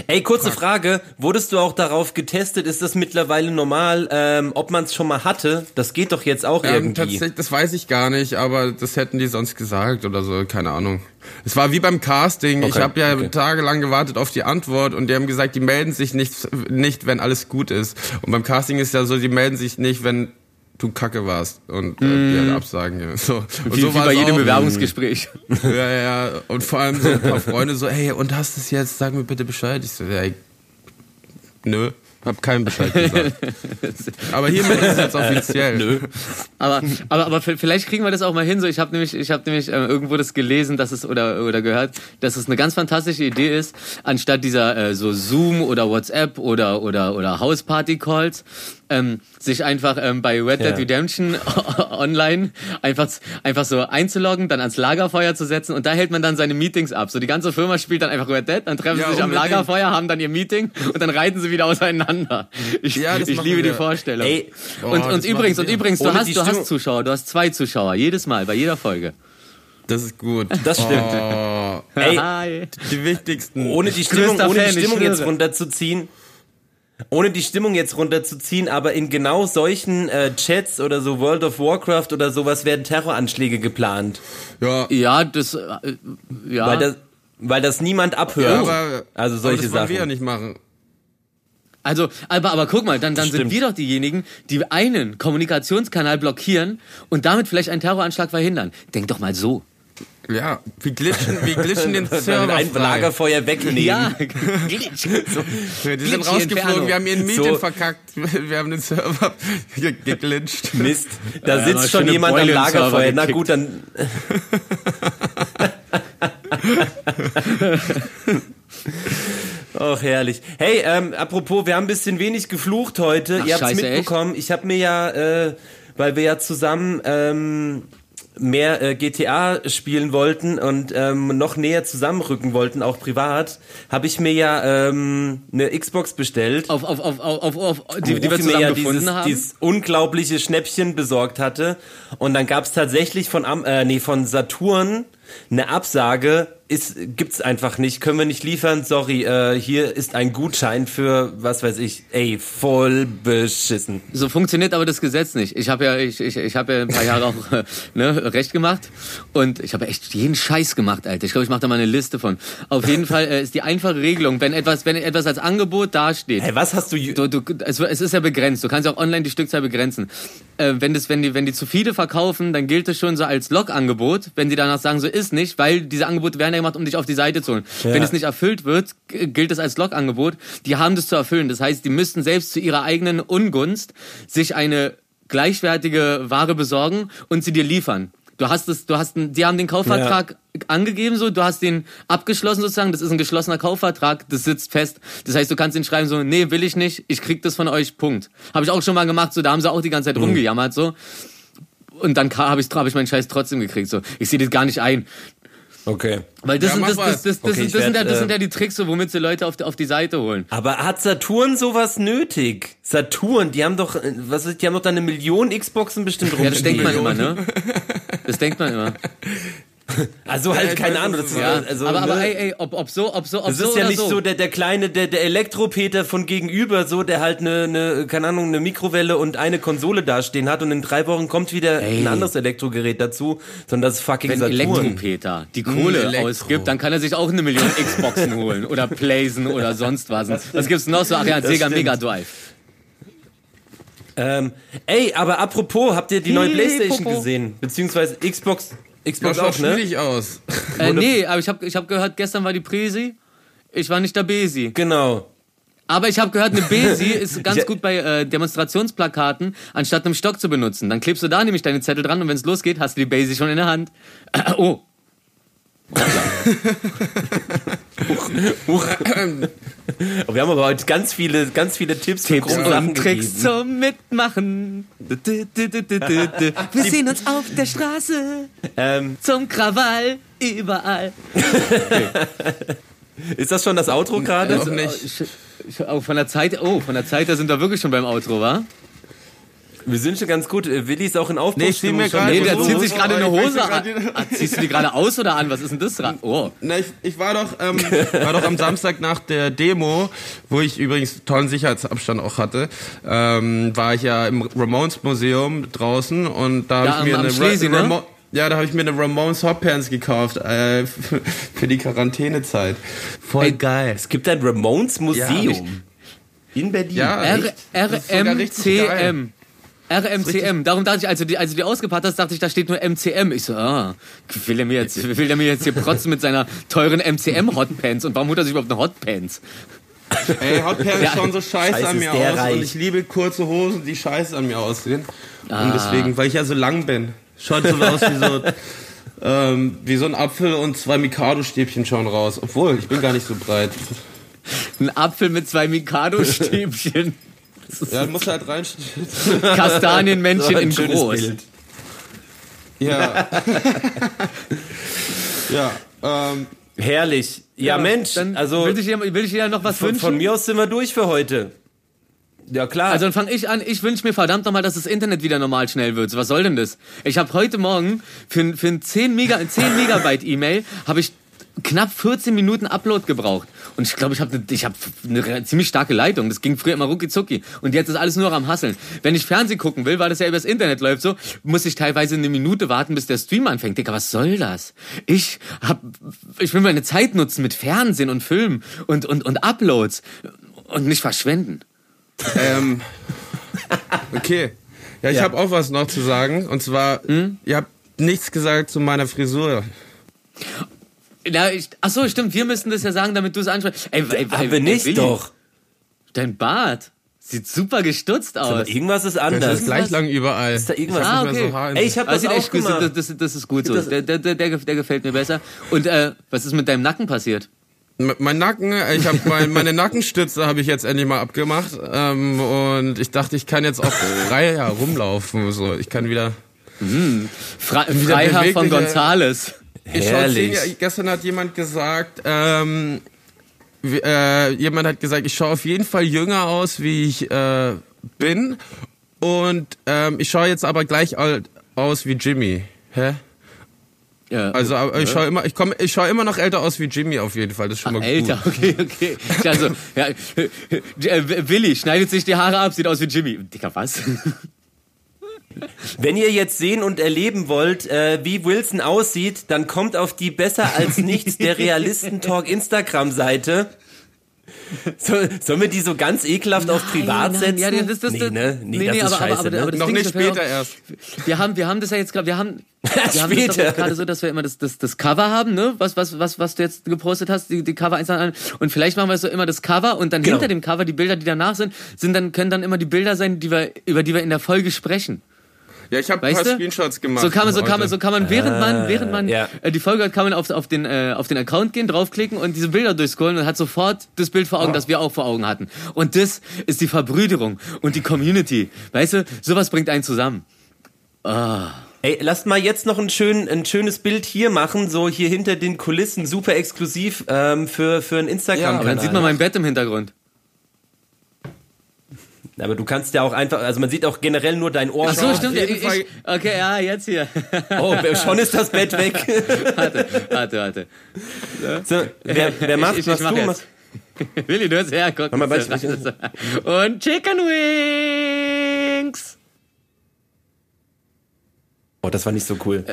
Ey, kurze Frage. Wurdest du auch darauf getestet? Ist das mittlerweile normal, ähm, ob man es schon mal hatte? Das geht doch jetzt auch Ähm, irgendwie. tatsächlich, das weiß ich gar nicht, aber das hätten die sonst gesagt oder so, keine Ahnung. Es war wie beim Casting. ich Okay, habe ja okay. tagelang gewartet auf die Antwort und die haben gesagt, die melden sich nicht, nicht, wenn alles gut ist. Und beim Casting ist ja so, die melden sich nicht, wenn du Kacke warst und äh, die halt absagen. Ja. So. Und. Wie, so wie bei jedem auch. Bewerbungsgespräch. *laughs* Ja, ja. Und vor allem so ein paar Freunde so, hey, und hast du es jetzt? Sag mir bitte Bescheid. Ich so, ja, ich, nö, hab keinen Bescheid gesagt. *laughs* Aber hiermit ist es jetzt offiziell. Nö. Aber, aber, aber vielleicht kriegen wir das auch mal hin. So, ich habe nämlich, ich habe nämlich äh, irgendwo das gelesen, dass es oder oder gehört, dass es eine ganz fantastische Idee ist, anstatt dieser äh, so Zoom oder WhatsApp oder oder oder Hausparty Calls, ähm, sich einfach ähm, bei Red Dead Ja. Redemption *laughs* online einfach einfach so einzuloggen, dann ans Lagerfeuer zu setzen und da hält man dann seine Meetings ab. So die ganze Firma spielt dann einfach Red Dead, dann treffen Ja, sie sich am unbedingt. Lagerfeuer, haben dann ihr Meeting und dann reiten sie wieder auseinander. Ich, Ja, ich liebe die wir. Vorstellung. Ey, Boah, und und übrigens, und übrigens, du hast, die du hast Zuschauer, du hast zwei Zuschauer, jedes Mal, bei jeder Folge. Das ist gut. Das stimmt. Oh, *laughs* Ey, Hi. die wichtigsten. ohne die Stimmung, ohne die Stimmung jetzt runterzuziehen. Ohne die Stimmung jetzt runterzuziehen, aber in genau solchen äh, Chats oder so World of Warcraft oder sowas werden Terroranschläge geplant. Ja, Ja, das, äh, ja. Weil das, weil das niemand abhört. aber, also aber solche das wollen Sachen. wir ja nicht machen. Also, aber, aber guck mal, dann, dann sind wir doch diejenigen, die einen Kommunikationskanal blockieren und damit vielleicht einen Terroranschlag verhindern. Denk doch mal so. Ja, wir glitschen, wir glitschen den *laughs* Server ein frei. Lagerfeuer wegnehmen. Ja, *laughs* Die sind Glitchy rausgeflogen, Inferno. wir haben ihren Medien So. verkackt. Wir haben den Server *laughs* ge- geglitscht. Mist, da sitzt schon jemand am Beule im Server Lagerfeuer. Na gut, dann. Och, herrlich. Hey, ähm, apropos, wir haben ein bisschen wenig geflucht heute. Ach, Ihr habt's scheiße, mitbekommen. Ich habe mir ja, äh, weil wir ja zusammen ähm, mehr äh, GTA spielen wollten und ähm, noch näher zusammenrücken wollten, auch privat, habe ich mir ja ähm, eine Xbox bestellt. auf, auf, auf, auf, auf, auf die, die wir zusammen mir ja gefunden dieses, haben. dieses unglaubliche Schnäppchen besorgt hatte. Und dann gab's tatsächlich von, Am- äh, nee, von Saturn eine Absage. Ist, gibt's einfach nicht, können wir nicht liefern. Sorry, äh, hier ist ein Gutschein für, was weiß ich, ey, voll beschissen. So funktioniert aber das Gesetz nicht. Ich habe ja, ich, ich, ich habe ja ein paar Jahre auch äh, *laughs* ne, recht gemacht und ich habe echt jeden Scheiß gemacht, Alter. Ich glaube, ich mache da mal eine Liste von. Auf jeden Fall äh, ist die einfache Regelung, wenn etwas, wenn etwas als Angebot dasteht. Ey, was hast du, Du, du, es, es ist ja begrenzt. Du kannst ja auch online die Stückzahl begrenzen. Äh, wenn, das, wenn, die, wenn die zu viele verkaufen, dann gilt es schon so als Log-Angebot. Wenn sie danach sagen, so ist nicht, weil diese Angebote werden ja gemacht, um dich auf die Seite zu holen. Wenn es nicht erfüllt wird, gilt es als Log-Angebot. Die haben das zu erfüllen. Das heißt, die müssten selbst zu ihrer eigenen Ungunst sich eine gleichwertige Ware besorgen und sie dir liefern. Du hast es, du hast, die haben den Kaufvertrag angegeben, so, du hast den abgeschlossen sozusagen, das ist ein geschlossener Kaufvertrag, das sitzt fest. Das heißt, du kannst ihn schreiben so, nee, will ich nicht, ich krieg das von euch, Punkt. Habe ich auch schon mal gemacht, so, da haben sie auch die ganze Zeit Mhm. rumgejammert, so. Und dann habe ich, hab ich meinen Scheiß trotzdem gekriegt, so. Ich sehe das gar nicht ein. okay. Weil das, Ja, sind, das, das, Okay, sind, sind, ja, werd, das sind äh, ja die Tricks, so, womit sie Leute auf, die- auf die Seite holen. Aber hat Saturn sowas nötig? Saturn, die haben doch, äh, was ist, die haben doch da eine Million Xboxen bestimmt Ja, das denkt man immer, ne? *laughs* Das denkt man immer. *laughs* Also halt, keine Ahnung. Das ist, Ja, also, aber, aber ne? ey, ey, ob, ob so, ob so, ob Das so ist ja oder nicht so. so, der, der kleine, der, der Elektropeter von gegenüber, so, der halt eine, eine, keine Ahnung, eine Mikrowelle und eine Konsole dastehen hat und in drei Wochen kommt wieder Ey. ein anderes Elektrogerät dazu, sondern das ist fucking Wenn Saturn. Elektropeter die Kohle Elektro. ausgibt, dann kann er sich auch eine Million Xboxen holen oder Playsen oder sonst was. Was gibt's noch so? Ach ja, Das Sega stimmt. Mega Drive. Ähm, ey, aber apropos, habt ihr die neue Playstation gesehen? Beziehungsweise Xbox, Xbox auch, ne? schwierig aus. Äh, nee, aber ich habe ich hab gehört, gestern war die Presi. Ich war nicht der Besi. Genau. Aber ich habe gehört, eine Besi *laughs* ist ganz gut bei äh, Demonstrationsplakaten, anstatt einem Stock zu benutzen. Dann klebst du da nämlich deine Zettel dran und wenn es losgeht, hast du die Besi schon in der Hand. *clears throat* oh, wir haben aber heute ganz viele, ganz viele Tipps, für Tipps Sachen und Tricks gegeben. zum Mitmachen. Wir sehen uns auf der Straße Ähm, zum Krawall überall. *laughs* ist das schon das Outro gerade? Noch nicht. Ich, ich, oh, von der Zeit, oh, von der Zeit, da sind wir wirklich schon beim Outro, wa? Wir sind schon ganz gut. Äh, Willi ist auch in Nee, ich mir gerade- Nee, der zieht sich gerade eine Hose ja an. Ah, Ziehst du die gerade aus oder an? Was ist denn das dran? Oh. Na, ich, ich war doch, ähm, war doch am Samstag nach der Demo, wo ich übrigens tollen Sicherheitsabstand auch hatte, ähm, war ich ja im Ramones Museum draußen und da Da habe ich mir eine Schlesi, ne? Ramo ja, da habe ich mir eine Ramones Hotpants gekauft äh, *laughs* für, die Quarantänezeit. Voll Ey, geil. Es gibt ein Ramones Museum. in Berlin. Ja. RMCM. RMCM. Darum dachte ich, als du die, als du die ausgepackt hast, dachte ich, da steht nur MCM. Ich so, ah, will der mir jetzt, will der mir jetzt hier protzen mit seiner teuren MCM Hotpants? Und warum holt er sich überhaupt eine Hotpants? Ey, Hotpants Ja. schauen so scheiße, Scheiße, an mir aus reich. und ich liebe kurze Hosen, die scheiße an mir aussehen. Ah. Und deswegen, weil ich ja so lang bin, schaut so aus wie so, ähm, wie so ein Apfel und zwei Mikado-Stäbchen schauen raus. Obwohl, ich bin gar nicht so breit. Ein Apfel mit zwei Mikado-Stäbchen. Ja, muss halt reinstellen. *laughs* Kastanienmännchen So in groß. Bild. Ja. *laughs* ja, ähm, Herrlich. Ja, Mensch, Dann also will ich, dir, will ich dir noch was von, wünschen? von mir aus sind wir durch für heute. Ja, klar. Also dann fange ich an. Ich wünsche mir verdammt nochmal, dass das Internet wieder normal schnell wird. Was soll denn das? Ich habe heute Morgen für, ein- für ein 10, Mega, 10 Megabyte E-Mail habe ich knapp 14 Minuten Upload gebraucht. Und ich glaube, ich habe ich hab eine ziemlich starke Leitung. Das ging früher immer rucki zucki. Und jetzt ist alles nur noch am Hasseln. Wenn ich Fernsehen gucken will, weil das ja übers Internet läuft so, muss ich teilweise eine Minute warten, bis der Stream anfängt. Digga, was soll das? Ich hab, ich will meine Zeit nutzen mit Fernsehen und Film und, und, und Uploads. Und nicht verschwenden. ähm, okay. Ja, ich Ja. habe auch was noch zu sagen. Und zwar, ihr habt nichts gesagt zu meiner Frisur. Ja, ich, ach so, stimmt. Wir müssen das ja sagen, damit du es ansprichst. Ey, ey, ey, Haben wir ey, nicht Willi, doch. Dein Bart sieht super gestutzt aus. Aber irgendwas ist Das anders. ist gleich lang überall. Ist da irgendwas? Ah, nicht mehr okay. so Ey, ich habe Das das sieht auch echt gut, gemacht. das, das, das ist gut so. Das- Der, der, der, der, der gefällt mir besser. Und äh, was ist mit deinem Nacken passiert? Mein Nacken, ich habe mein, meine Nackenstütze habe ich jetzt endlich mal abgemacht ähm, und ich dachte, ich kann jetzt auch frei herumlaufen. So, ich kann wieder. Fra Freiherr von Gonzales. Ich Herrlich. zehn, Jahre- gestern hat jemand gesagt, ähm, äh, jemand hat gesagt, ich schaue auf jeden Fall jünger aus, wie ich äh, bin und ähm, ich schaue jetzt aber gleich alt aus wie Jimmy. Hä? Ja, Also aber ich schaue immer, ich komme, ich schaue immer noch älter aus wie Jimmy auf jeden Fall. Das ist schon mal Älter, gut. okay, okay. Also, ja, *laughs* äh, Willi schneidet sich die Haare ab, sieht aus wie Jimmy. Dicker, was? Wenn ihr jetzt sehen und erleben wollt, äh, wie Wilson aussieht, dann kommt auf die besser als nichts der Realistentalk Instagram-Seite. So, sollen wir die so ganz ekelhaft auf privat Nein, setzen? ja, das- das- nee, ne? Nee, nee, das nee, ist aber- aber- scheiße, aber- ne? aber das Noch Ding nicht später auch- erst. Wir haben, wir haben das ja jetzt gerade, wir haben, *laughs* wir haben das gerade so, dass wir immer das, das, das Cover haben, ne? Was, was, was, was du jetzt gepostet hast, die, die Cover eins an. Und vielleicht machen wir so immer das Cover und dann Genau. hinter dem Cover die Bilder, die danach sind, sind dann, können dann immer die Bilder sein, die wir, über die wir in der Folge sprechen. Ja, ich habe ein paar du? Screenshots gemacht. So kann man, so kann man, so kann man, während man, während man ja. äh, die Folge hat, kann man auf, auf den, äh, auf den Account gehen, draufklicken und diese Bilder durchscrollen und hat sofort das Bild vor Augen, das wir auch vor Augen hatten. Und das ist die Verbrüderung und die Community. Weißt du, sowas bringt einen zusammen. Ey, lasst mal jetzt noch ein, schön, ein schönes Bild hier machen, so hier hinter den Kulissen, super exklusiv ähm, für, für ein Ja, Instagram-Kanal. aber Dann sieht man mein Bett im Hintergrund. Aber du kannst ja auch einfach, also man sieht auch generell nur dein Ohr. Ach so, stimmt. Ich, ich, okay, ja, jetzt hier. Oh, schon ist das Bett weg. *laughs* warte, warte, warte. So, wer, wer macht, ich, ich, was ich mach du jetzt. machst? Willi, du hast hergucken. Mach mal, warte, ich- Und Chicken Wings. Oh, das war nicht so cool.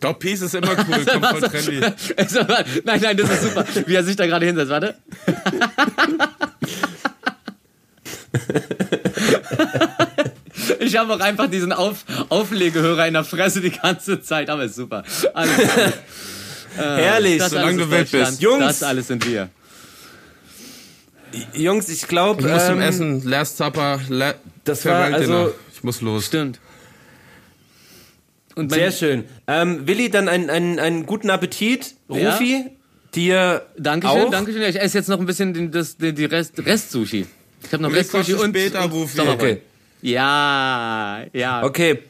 Top Piece ist immer cool, *laughs* kommt voll trendy. *laughs* Also, nein, nein, das ist super. Wie er sich da gerade hinsetzt, warte. *laughs* Ich habe auch einfach diesen Auf Auflegehörer in der Fresse die ganze Zeit, aber ist super. Alles, *laughs* Herrlich. das solange du wild bist. Jungs. Das alles sind wir. Jungs, ich glaube, Ich muss zum ähm, Essen, Last Supper, La das war also- Ich muss los. Stimmt. Und sehr schön. Ähm, Willi, dann einen, einen, einen guten Appetit. Ja. Rufi, dir Dankeschön, auch. Dankeschön. Ja, Ich esse jetzt noch ein bisschen den, das, die die Rest, Rest-Sushi. Ich habe noch Rest-Sushi und, später, und Rufi. Sommerrollen. Okay. Ja, ja. Okay,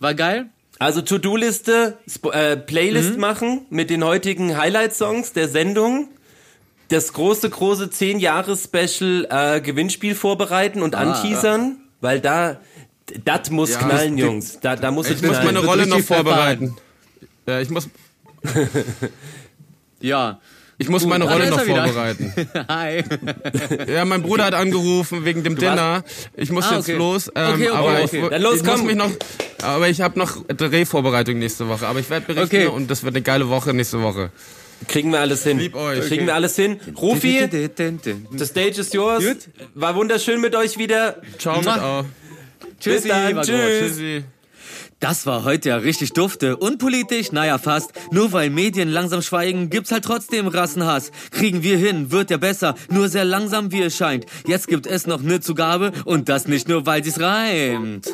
War geil? also To-Do-Liste, äh, Playlist Mhm. machen mit den heutigen Highlight-Songs der Sendung. Das große, große 10-Jahres-Special äh, Gewinnspiel vorbereiten und anteasern, weil da, das muss Ja, knallen, die- Jungs. Da, da muss es Ich muss meine Rolle noch vorbereiten. Ja, ich muss, *laughs* Ja. Ich muss meine Ah, Rolle noch er vorbereiten. *laughs* Hi. Ja, mein Bruder hat angerufen wegen dem Dinner. Ich muss Ah, jetzt okay. los. Ähm, Okay, okay, aber okay. ich, Dann los, ich muss komm. mich noch. Aber ich habe noch Drehvorbereitung nächste Woche. Aber ich werde berichten Okay. und das wird eine geile Woche nächste Woche. Kriegen wir alles hin. Lieb euch. Kriegen wir alles hin. Rufi, the stage is yours. Gut. War wunderschön mit euch wieder. Ciao mit. Tschüssi, dann, war gut. tschüss. Tschüssi. Das war heute ja richtig dufte. Unpolitisch, naja fast. Nur weil Medien langsam schweigen, gibt's halt trotzdem Rassenhass. Kriegen wir hin, wird ja besser. Nur sehr langsam, wie es scheint. Jetzt gibt es noch ne Zugabe und das nicht nur, weil sie's reimt.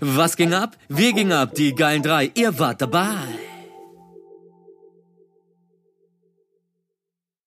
Was ging ab? Wir gingen ab, die geilen drei. Ihr wart dabei.